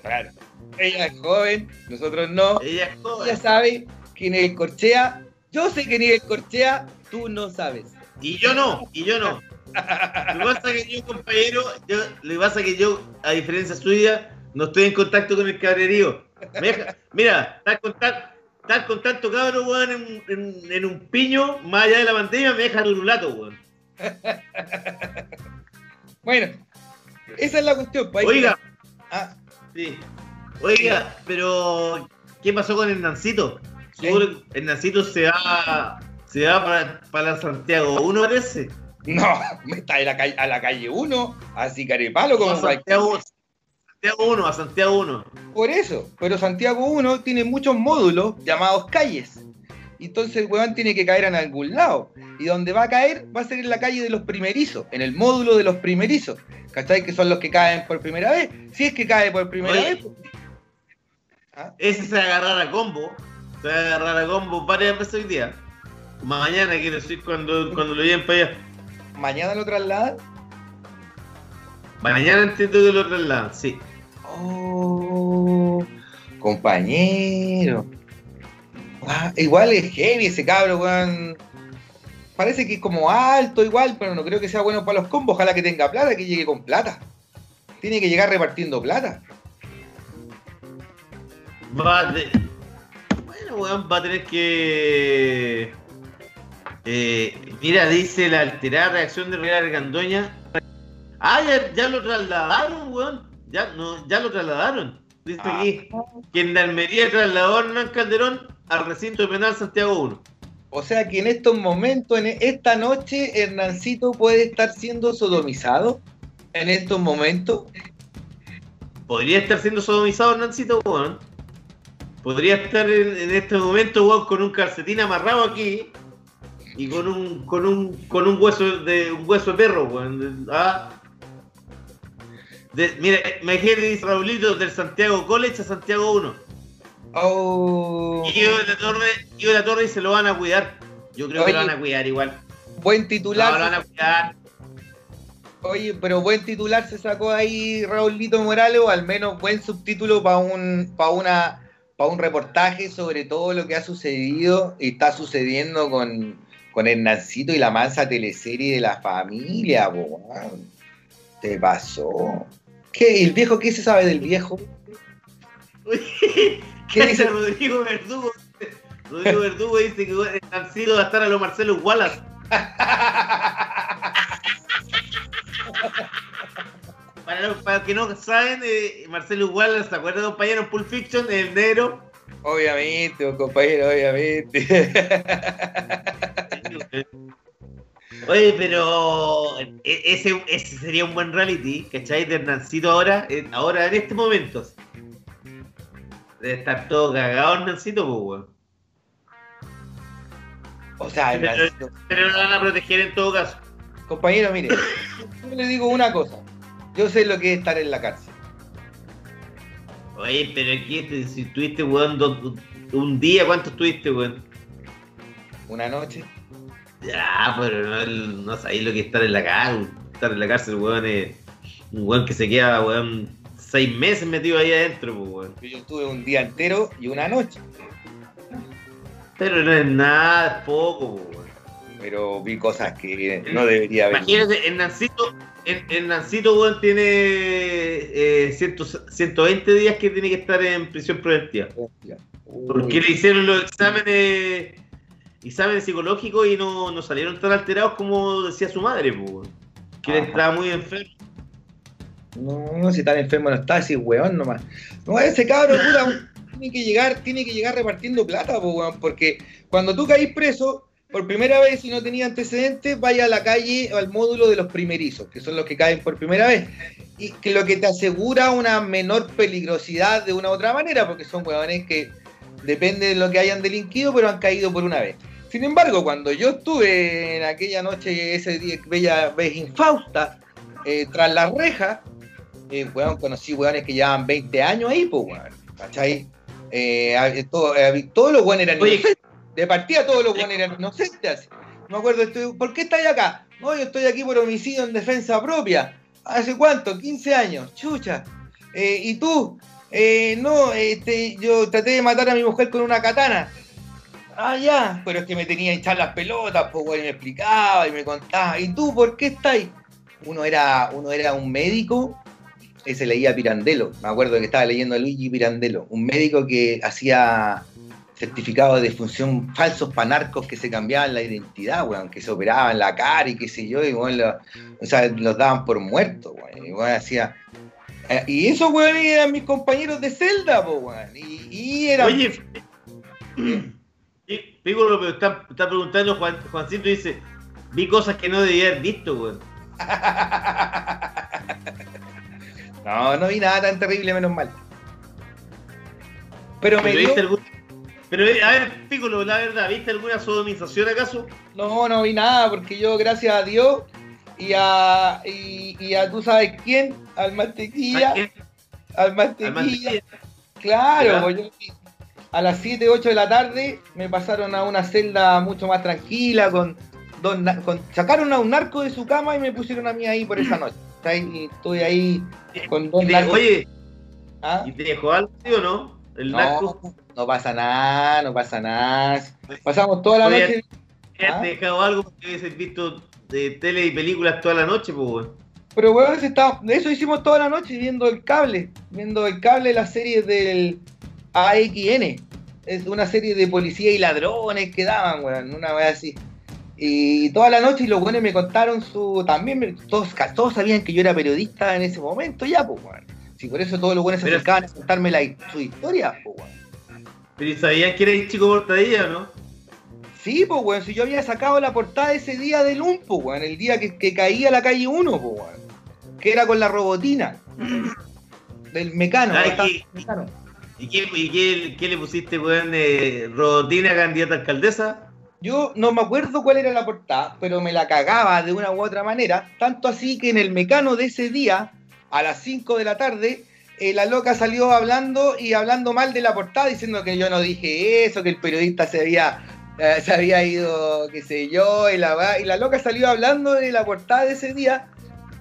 [SPEAKER 3] Claro. Ella es joven, nosotros no.
[SPEAKER 2] Ella es joven.
[SPEAKER 3] Ella sabe quién es el Corchea. Yo sé quién es el Corchea, tú no sabes.
[SPEAKER 2] Y yo no, y yo no. (laughs) Lo que pasa es que yo, compañero, yo, lo que pasa es que yo, a diferencia suya, no estoy en contacto con el cabrerío. Deja- mira, estar con, estar con tanto cabro, weón, en, en- en un piño, más allá de la pandemia, me deja turulato, weón. (laughs)
[SPEAKER 3] Bueno, esa es la cuestión. pues, que-
[SPEAKER 2] Oiga,
[SPEAKER 3] Ah,
[SPEAKER 2] sí. Oiga, pero, ¿qué pasó con el Nancito? Seguro que el Nancito se va, se va para, para Santiago 1, parece.
[SPEAKER 3] no, me (laughs) está a la calle, a la calle 1, así carepalo como
[SPEAKER 2] Santiago, Santiago 1, a Santiago 1.
[SPEAKER 3] Por eso, pero Santiago 1 tiene muchos módulos llamados calles. Entonces el huevón tiene que caer en algún lado. Y donde va a caer va a ser en la calle de los primerizos, en el módulo de los primerizos. ¿Cachai? Que son los que caen por primera vez. Si es que cae por primera
[SPEAKER 2] Oye.
[SPEAKER 3] vez. pues,
[SPEAKER 2] Ese se va a agarrar a combo. Se va a agarrar a combo varias veces hoy día. Mañana quiero decir cuando, cuando lo lleven para allá.
[SPEAKER 3] Mañana lo trasladan.
[SPEAKER 2] Mañana entiendo que lo trasladan, sí.
[SPEAKER 3] Oh, compañero. Ah, igual es heavy ese cabro, weón. Parece que es como alto igual, pero no creo que sea bueno para los combos. Ojalá que tenga plata, que llegue con plata. Tiene que llegar repartiendo plata.
[SPEAKER 2] Va de- weón, va a tener que. Eh, mira, dice la alterada reacción de Real Argandoña. Ah, ya, ya lo trasladaron, weón. Ya, no, ya lo trasladaron. Dice
[SPEAKER 3] Ah.
[SPEAKER 2] aquí que en la Almería trasladó a Hernán Calderón al recinto penal Santiago 1.
[SPEAKER 3] O sea que en estos momentos, en esta noche, Hernancito puede estar siendo sodomizado. En estos momentos.
[SPEAKER 2] Podría estar siendo sodomizado Hernancito, weón. Podría estar en, en este momento, weón, con un calcetín amarrado aquí y con un con un con un hueso de un hueso de perro, weón. Ah. De- mira, imagínate dice Raulito del Santiago College a Santiago 1.
[SPEAKER 3] Oh,
[SPEAKER 2] Y de la Torre, de la Torre y se lo van a cuidar. Yo creo que lo van a cuidar igual.
[SPEAKER 3] buen
[SPEAKER 2] No,
[SPEAKER 3] titular.
[SPEAKER 2] lo van a cuidar.
[SPEAKER 3] Oye, pero buen titular se sacó ahí Raulito Morales, o al menos buen subtítulo para un, para una, para un reportaje sobre todo lo que ha sucedido y está sucediendo con, con Hernancito y la mansa teleserie de la familia, po. Te pasó. ¿Qué? ¿El viejo qué se sabe del viejo? (laughs)
[SPEAKER 2] ¿Qué
[SPEAKER 3] dice?
[SPEAKER 2] Rodrigo Verdugo? Rodrigo Verdugo dice que han sido gastar a los Marcelo Wallace. (laughs) Para los para que no saben, eh, Marcelo Wallace, ¿se acuerdan de un pañero en Pulp Fiction? El negro.
[SPEAKER 3] Obviamente, compañero, obviamente. (laughs)
[SPEAKER 2] Oye, pero e- ese, ese sería un buen reality, ¿cachai? De Hernancito ahora, en- ahora en este momento. Debe estar todo cagado Hernancito, pues, weón.
[SPEAKER 3] o sea,
[SPEAKER 2] Pero,
[SPEAKER 3] Hernancito.
[SPEAKER 2] pero lo van a proteger en todo caso.
[SPEAKER 3] Compañero, mire, yo le digo una cosa. Yo sé lo que es estar en la cárcel.
[SPEAKER 2] Oye, pero aquí si estuviste, weón, un día, ¿cuánto estuviste, weón?
[SPEAKER 3] Una noche.
[SPEAKER 2] Ya, pero no, no sabéis lo que es estar en la cárcel. Estar en la cárcel, weón, es un weón que se queda, weón, seis meses metido ahí adentro, pues, weón.
[SPEAKER 3] Yo estuve un día entero y una noche.
[SPEAKER 2] Pero no es nada, es poco, pues, weón.
[SPEAKER 3] Pero vi cosas que no debería haber.
[SPEAKER 2] Imagínate, el Nancito, el, el Nancito, weón, tiene eh, 100 120 días que tiene que estar en prisión preventiva. Porque le hicieron los exámenes exámenes psicológicos y no, no salieron tan alterados como decía su madre, pues. Que él estaba muy enfermo.
[SPEAKER 3] No, no, si tan enfermo no está, así weón nomás. No, ese cabrón, puta, tiene que llegar, tiene que llegar repartiendo plata, po, weón, porque cuando tú caís preso, por primera vez y no tenía antecedentes, vaya a la calle o al módulo de los primerizos, que son los que caen por primera vez. Y que lo que te asegura una menor peligrosidad de una u otra manera, porque son weones que depende de lo que hayan delinquido, pero han caído por una vez. Sin embargo, cuando yo estuve en aquella noche, ese día, bella vez infausta, eh, tras las rejas, eh, weón, conocí weones que llevaban 20 años ahí, pues, weón, ¿cachai? Eh, todo- eh, todos los weones eran
[SPEAKER 2] Oye.
[SPEAKER 3] inocentes. De partida todos los weones eran (laughs) inocentes. No me acuerdo, estoy, ¿por qué estáis acá? No, yo estoy aquí por homicidio en defensa propia. ¿Hace cuánto? 15 años, chucha. Eh, ¿Y tú? Eh, no, este, yo traté de matar a mi mujer con una katana. Ah, ya. Pero es que me tenía que echar las pelotas, pues, weón, y me explicaba y me contaba. ¿Y tú por qué estáis? Uno era, uno era un médico que se leía Pirandello. Me acuerdo que estaba leyendo a Luigi Pirandello, un médico que hacía certificados de defunción falsos para narcos que se cambiaban la identidad, weón, que se operaban la cara y qué sé yo, y weón, lo- o sea, los daban por muertos, weón, y weón hacía... eh, Y esos weones eran mis compañeros de celda, po, weón, y, y eran...
[SPEAKER 2] Oye, (clears throat) (clears throat) Piccolo, pero está, está preguntando, Juan, Juancito dice, vi cosas que no debía haber visto, weón. (laughs)
[SPEAKER 3] No, no vi nada tan terrible, menos mal. Pero me dio...
[SPEAKER 2] ¿viste algún- pero, eh, a ver, Piccolo, la verdad, ¿viste alguna sodomización acaso?
[SPEAKER 3] No, no vi nada, porque yo, gracias a Dios y a, y, y a tú sabes quién, al mantequilla,
[SPEAKER 2] ¿A quién?
[SPEAKER 3] al
[SPEAKER 2] Al
[SPEAKER 3] mantequilla,
[SPEAKER 2] mantequilla.
[SPEAKER 3] claro, pues yo a las 7, 8 de la tarde me pasaron a una celda mucho más tranquila, con dos, na- con, sacaron a un narco de su cama y me pusieron a mí ahí por esa noche. (clears throat) Y estoy ahí con dos
[SPEAKER 2] Y te-
[SPEAKER 3] narcos.
[SPEAKER 2] oye,
[SPEAKER 3] ¿Ah?
[SPEAKER 2] ¿y te dejó algo, o no? El
[SPEAKER 3] No,
[SPEAKER 2] narco.
[SPEAKER 3] no pasa nada, no pasa nada. Pasamos toda la
[SPEAKER 2] Oye,
[SPEAKER 3] noche.
[SPEAKER 2] ¿Te
[SPEAKER 3] ¿Ah?
[SPEAKER 2] has dejado algo porque hubiese visto de tele y películas toda la noche, pues, weón?
[SPEAKER 3] Pero weón, eso hicimos toda la noche viendo el cable, viendo el cable de las series del AXN, es una serie de policía y ladrones que daban, weón, una vez así. Y toda la noche y los buenos me contaron su. También me- todos, todos sabían que yo era periodista en ese momento ya, pues, weón. Sí, por eso todos los buenos se acercaban a contarme la, su historia, pues, weón.
[SPEAKER 2] Pero ¿y sabían que eres chico portadilla no?
[SPEAKER 3] Sí, pues, weón, si yo había sacado la portada ese día del UM, pues, weón, el día que, que caía la calle 1, pues, weón. Que era con la robotina. (clears throat) Del mecano.
[SPEAKER 2] Ay,
[SPEAKER 3] estaba-
[SPEAKER 2] ¿qué-
[SPEAKER 3] mecano.
[SPEAKER 2] ¿Y qué, y qué- le pusiste, weón, Robotina, candidata alcaldesa?
[SPEAKER 3] Yo no me acuerdo cuál era la portada, pero me la cagaba de una u otra manera. Tanto así que en el mecano de ese día, a las 5 de la tarde, eh, la loca salió hablando y hablando mal de la portada, diciendo que yo no dije eso, que el periodista se había, eh, se había ido, qué sé yo, y la, y la loca salió hablando de la portada de ese día.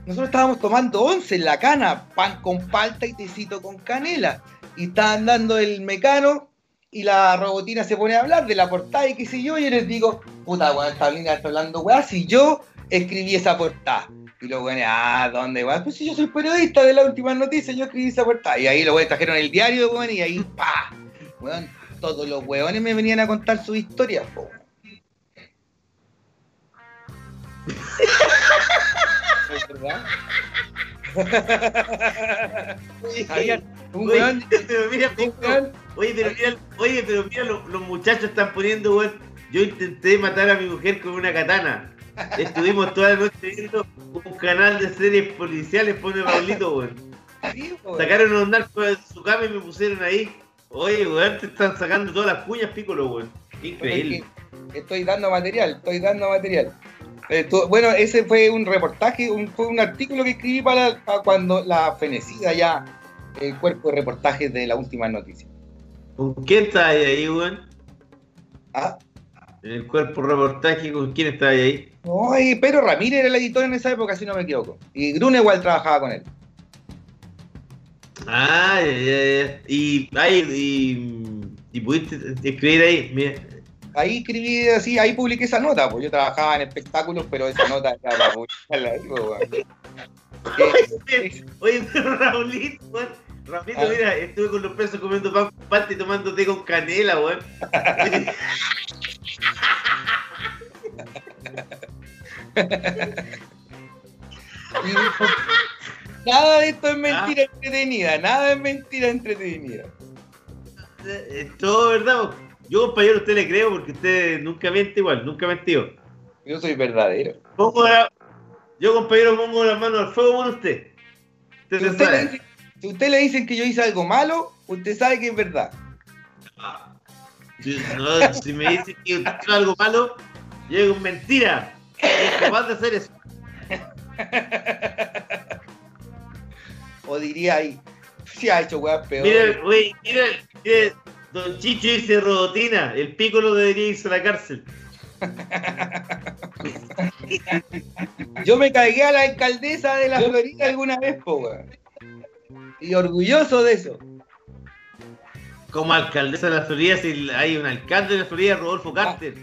[SPEAKER 3] Nosotros estábamos tomando once en la cana, pan con palta y tecito con canela. Y estaban dando el mecano y la robotina se pone a hablar de la portada y qué sé yo, y yo les digo, puta, weón, esta linda está hablando, weá, si yo escribí esa portada. Y los weones, ah, ¿dónde, weón? Pues si yo soy periodista de la última noticia, yo escribí esa portada. Y ahí los weones trajeron el diario, weón, y ahí, pa, weón, todos los weones me venían a contar sus historias, po. (laughs) ¿Es verdad? Un
[SPEAKER 2] Oye, pero mira, Pico, oye, pero mira, oye, pero mira, los, los muchachos están poniendo, weón. Yo intenté matar a mi mujer con una katana. Estuvimos toda la noche viendo un canal de series policiales, pone Pablito, weón. Sacaron unos narcos de su cama y me pusieron ahí. Oye, weón, te están sacando todas las cuñas, Piccolo, weón. Increíble.
[SPEAKER 3] Estoy dando material, estoy dando material. Eh, bueno, ese fue un reportaje, un, fue un artículo que escribí para, para cuando la fenecida ya, el cuerpo de reportajes de la última noticia.
[SPEAKER 2] ¿Con quién está ahí, weón?
[SPEAKER 3] Ah,
[SPEAKER 2] En el cuerpo reportaje, ¿con quién está ahí? ahí?
[SPEAKER 3] no, Pedro Ramírez era el editor en esa época, si no me equivoco. Y Grunewald trabajaba con él.
[SPEAKER 2] Ah, ya, ya, ya. Y, ay, y, y pudiste escribir ahí, mira.
[SPEAKER 3] Ahí escribí así, ahí publiqué esa nota, pues yo trabajaba en espectáculos, pero esa nota era para publicarla ahí, pues, weón. (laughs)
[SPEAKER 2] Oye, oye, pero Raulito, weón. Raulito,
[SPEAKER 3] Ah.
[SPEAKER 2] mira, estuve con los pesos comiendo pan con palta y tomando té con canela, weón.
[SPEAKER 3] Nada de esto es mentira entretenida, nada es mentira entretenida.
[SPEAKER 2] Es todo verdad. Yo, compañero, usted le creo porque usted nunca miente igual, nunca mentió.
[SPEAKER 3] Yo soy verdadero.
[SPEAKER 2] Pongo la- yo, compañero, pongo las manos al fuego por usted. Usted
[SPEAKER 3] Si usted, le
[SPEAKER 2] sabe.
[SPEAKER 3] dice, si usted le dicen que yo hice algo malo, usted sabe que es verdad.
[SPEAKER 2] Si, no, si me dice que usted hizo algo malo, yo digo mentira. Es capaz de hacer eso. (laughs)
[SPEAKER 3] O diría ahí, si ha hecho weas peor.
[SPEAKER 2] Mira, güey, mira, mira, Don Chicho dice robotina, el pícolo debería irse a la cárcel.
[SPEAKER 3] Yo me cagué a la alcaldesa de la Florida alguna vez, po, weón. Y orgulloso de eso.
[SPEAKER 2] Como alcaldesa de la Florida, si hay un alcalde de la Florida, Rodolfo Carter,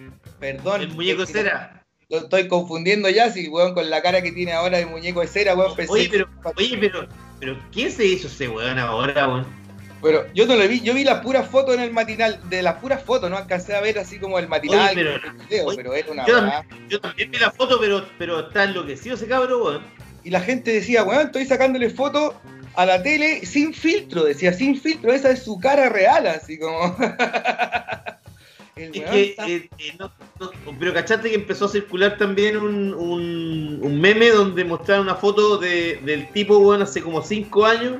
[SPEAKER 3] Perdón.
[SPEAKER 2] el muñeco de cera.
[SPEAKER 3] Lo estoy confundiendo ya, si weón, con la cara que tiene ahora de muñeco de cera, weón, pensé
[SPEAKER 2] Oye, pero, oye, pero, pero, ¿quién se hizo ese weón ahora, weón?
[SPEAKER 3] Pero yo no lo vi, yo vi las puras fotos en el matinal, de las puras fotos, no alcancé a ver así como el matinal,
[SPEAKER 2] Oye, pero-
[SPEAKER 3] el video,
[SPEAKER 2] oye,
[SPEAKER 3] pero era una
[SPEAKER 2] Yo también, yo también vi la foto, pero, pero está enloquecido ese cabrón, weón.
[SPEAKER 3] Y la gente decía, weón, estoy sacándole fotos a la tele sin filtro, decía, sin filtro, esa es su cara real, así como. (laughs) El
[SPEAKER 2] Es que,
[SPEAKER 3] está-
[SPEAKER 2] eh, eh, no- no- pero cachaste que empezó a circular también un, un, un meme donde mostraron una foto de, del tipo, weón, hace como 5 años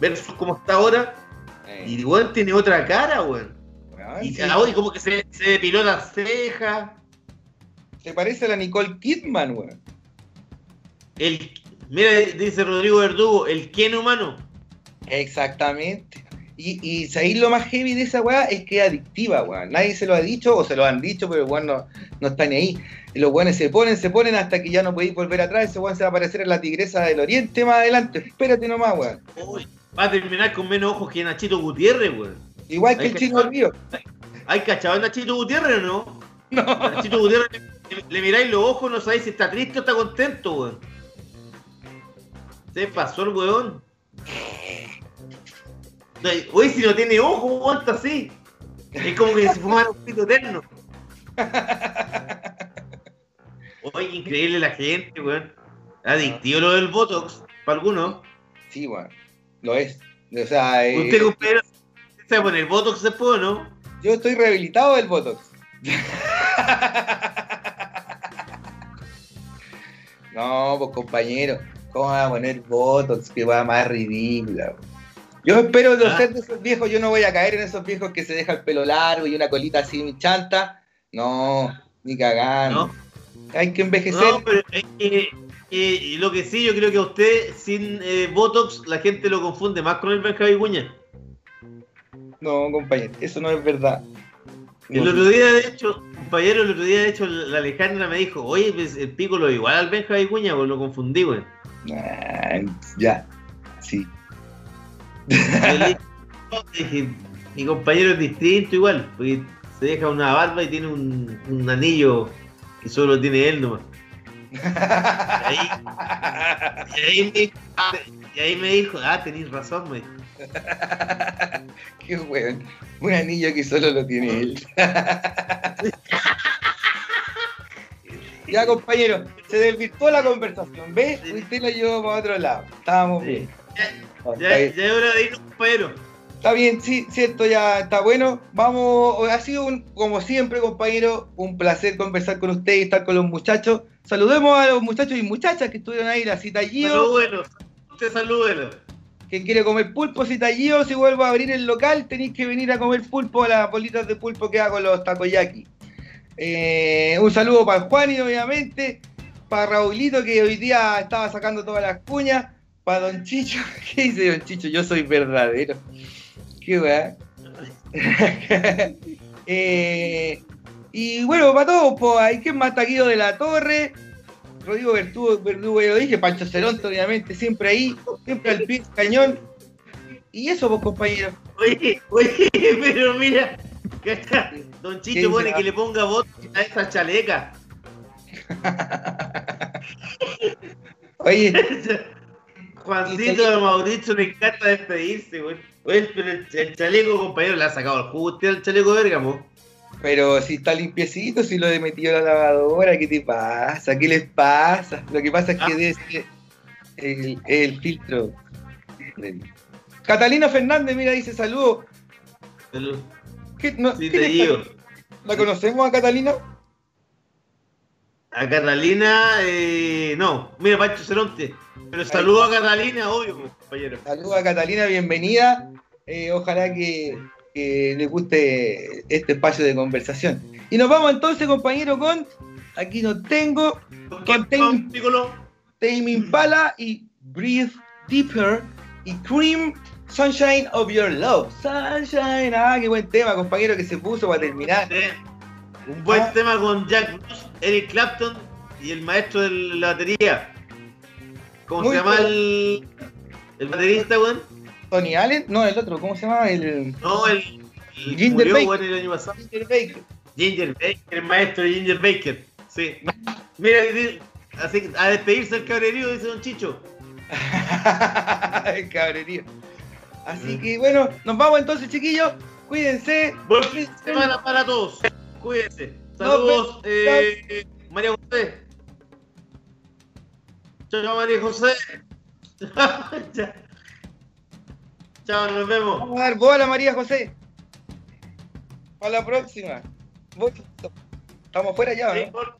[SPEAKER 2] versus como está ahora.
[SPEAKER 3] eh,
[SPEAKER 2] Y weón tiene otra cara, weón. Y
[SPEAKER 3] sí.
[SPEAKER 2] ahora como que se, se depiló las cejas.
[SPEAKER 3] Se parece a la Nicole Kidman, weón.
[SPEAKER 2] El, mira, dice Rodrigo Verdugo, el quién humano.
[SPEAKER 3] Exactamente. Y, y ¿sabéis lo más heavy de esa weá? Es que es adictiva, weón. Nadie se lo ha dicho o se lo han dicho, pero weón no, no está ni ahí. Y los weones se ponen, se ponen hasta que ya no podéis volver atrás. Ese weón se va a aparecer en la tigresa del oriente más adelante. Espérate nomás, weón.
[SPEAKER 2] Uy, va a terminar con menos ojos que Nachito Gutiérrez, weón.
[SPEAKER 3] Igual que el chino río.
[SPEAKER 2] ¿Hay cachado a Nachito Gutiérrez o (laughs) no? Nachito Gutiérrez, le, le miráis los ojos, no sabéis si está triste o está contento, weón. Se pasó el weón. Oye, si no tiene ojos, weón, está así. Es como que se fumara un pito eterno. Oye, increíble la gente, weón. Adictivo lo del Botox, para algunos.
[SPEAKER 3] Sí, bueno, lo es. O sea, eh,
[SPEAKER 2] Usted, compañero, ¿se va a poner Botox después o no?
[SPEAKER 3] yo estoy rehabilitado del Botox. no, pues compañero, ¿cómo va a poner Botox? Qué va más ridícula. Yo espero no
[SPEAKER 2] Ah.
[SPEAKER 3] ser de esos viejos, yo no voy a caer en esos viejos que se deja el pelo largo y una colita así chanta. No, ni cagando. Hay que envejecer.
[SPEAKER 2] No, pero es que, que lo que sí, yo creo que a usted sin eh, Botox la gente lo confunde más con el Benjamín Vicuña.
[SPEAKER 3] No, compañero, eso no es verdad.
[SPEAKER 2] El otro día, de hecho, compañero, el otro día, de hecho, la Alejandra me dijo, oye, pues, el pico lo igual al Benja Vicuña, pues lo confundí, güey.
[SPEAKER 3] Ah, ya, sí. (laughs)
[SPEAKER 2] Mi compañero es distinto igual, porque se deja una barba y tiene un, un anillo que solo tiene él nomás. Y ahí, y ahí me, y ahí me dijo, ah, tenés razón, me dijo. (laughs)
[SPEAKER 3] Qué weón. Un anillo que solo lo tiene él. (laughs) ya, compañero, se desvirtuó la conversación. ¿Ves? Usted lo llevó para otro lado. Estábamos bien.
[SPEAKER 2] Ya, ya, hora de irnos, compañero.
[SPEAKER 3] Está bien, sí, cierto, ya está bueno. Vamos, ha sido un- como siempre, compañero, un placer conversar con usted y estar con los muchachos. Saludemos a los muchachos y muchachas que estuvieron ahí, la cita Gio.
[SPEAKER 2] Salúdelo, usted salúdelo.
[SPEAKER 3] que quiere comer pulpo, si Tallío, si vuelvo a abrir el local, tenéis que venir a comer pulpo a las bolitas de pulpo que hago los takoyaki. Eh, un saludo para Juan y obviamente, para Raulito que hoy día estaba sacando todas las cuñas, para Don Chicho, (laughs) ¿qué dice Don Chicho? Yo soy verdadero. Qué weá. (laughs) Eh, y bueno, para todos, pues hay que más Taquillo de la Torre, Rodrigo Verdugo, Verdugo ya lo dije, Pancho Ceronto, obviamente, siempre ahí, siempre al pie cañón. Y eso, pues, compañero.
[SPEAKER 2] Oye, oye, (laughs) pero mira, cacha, Don
[SPEAKER 3] ¿Qué
[SPEAKER 2] Chicho pone que le ponga voz a esa chaleca.
[SPEAKER 3] Oye, (laughs)
[SPEAKER 2] Juancito de Mauricio le encanta despedirse, güey. Oye, pero el, el chaleco, compañero, le ha sacado el jugo usted al chaleco de Bergamo.
[SPEAKER 3] Pero si está limpiecito, si lo he metido a la lavadora, ¿qué te pasa? ¿Qué les pasa? Lo que pasa es que
[SPEAKER 2] Ah.
[SPEAKER 3] debe ser el, el filtro. Catalina Fernández, mira, dice saludos.
[SPEAKER 2] Salud.
[SPEAKER 3] ¿Qué, no,
[SPEAKER 2] Sí.
[SPEAKER 3] ¿La conocemos a Catalina?
[SPEAKER 2] A Catalina, eh, no. Mira, Pancho Ceronte. Pero saludo a Catalina, obvio, compañero.
[SPEAKER 3] Saludos a Catalina, bienvenida. Eh, ojalá que, que les guste este espacio de conversación. Y nos vamos entonces, compañero, con. Aquí no tengo. Con Tame, Impala y Breathe Deeper y Cream Sunshine of Your Love. Sunshine, ah, qué buen tema, compañero, que se puso para terminar.
[SPEAKER 2] Un buen
[SPEAKER 3] Ah.
[SPEAKER 2] tema con Jack Bruce, Eric Clapton y el maestro de la batería. ¿Cómo
[SPEAKER 3] Muy
[SPEAKER 2] se llama
[SPEAKER 3] bueno.
[SPEAKER 2] el, el baterista, weón?
[SPEAKER 3] Tony Allen, no, el otro, ¿cómo se llama? El
[SPEAKER 2] No, el,
[SPEAKER 3] Ginger
[SPEAKER 2] murió,
[SPEAKER 3] Baker.
[SPEAKER 2] el año pasado.
[SPEAKER 3] Ginger Baker.
[SPEAKER 2] Ginger Baker, el maestro de Ginger Baker. Sí. Mira, así, a despedirse el cabrerío, dice Don Chicho. (laughs)
[SPEAKER 3] el cabrerío. Así que bueno, nos vamos entonces, chiquillos. Cuídense.
[SPEAKER 2] Buen fin de semana para todos. Cuídense. Saludos, eh, María José. Chao, María José. (laughs) Chao. Chao, nos vemos.
[SPEAKER 3] Vamos a dar bola a María José. Para la próxima. Estamos fuera ya, ¿no?
[SPEAKER 2] Sí, por-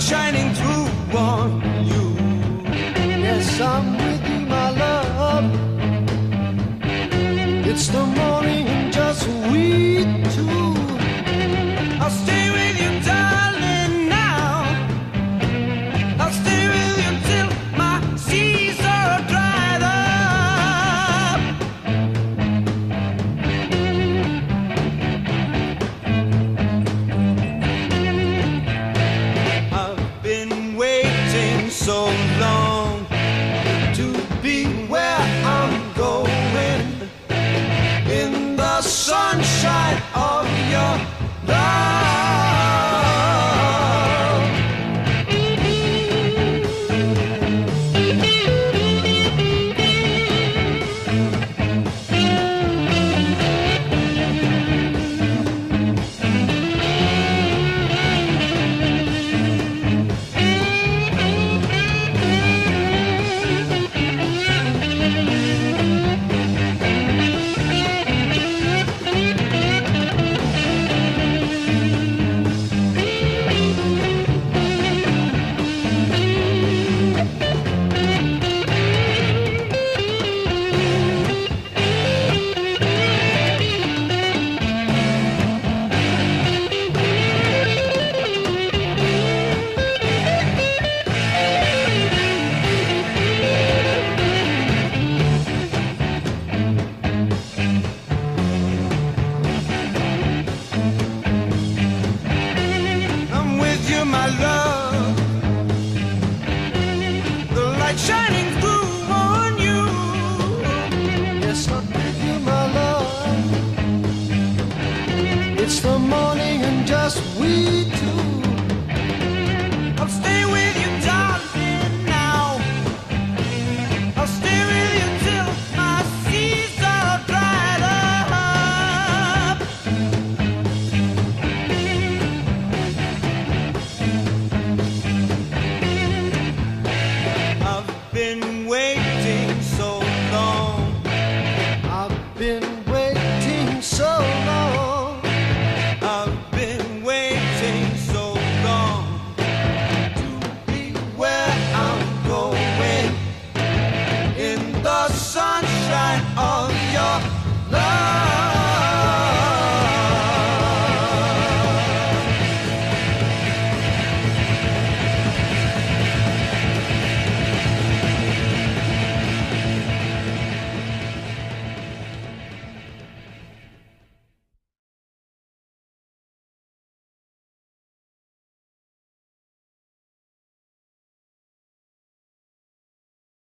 [SPEAKER 11] light shining through on you. Yes, I'm with you, my love. It's the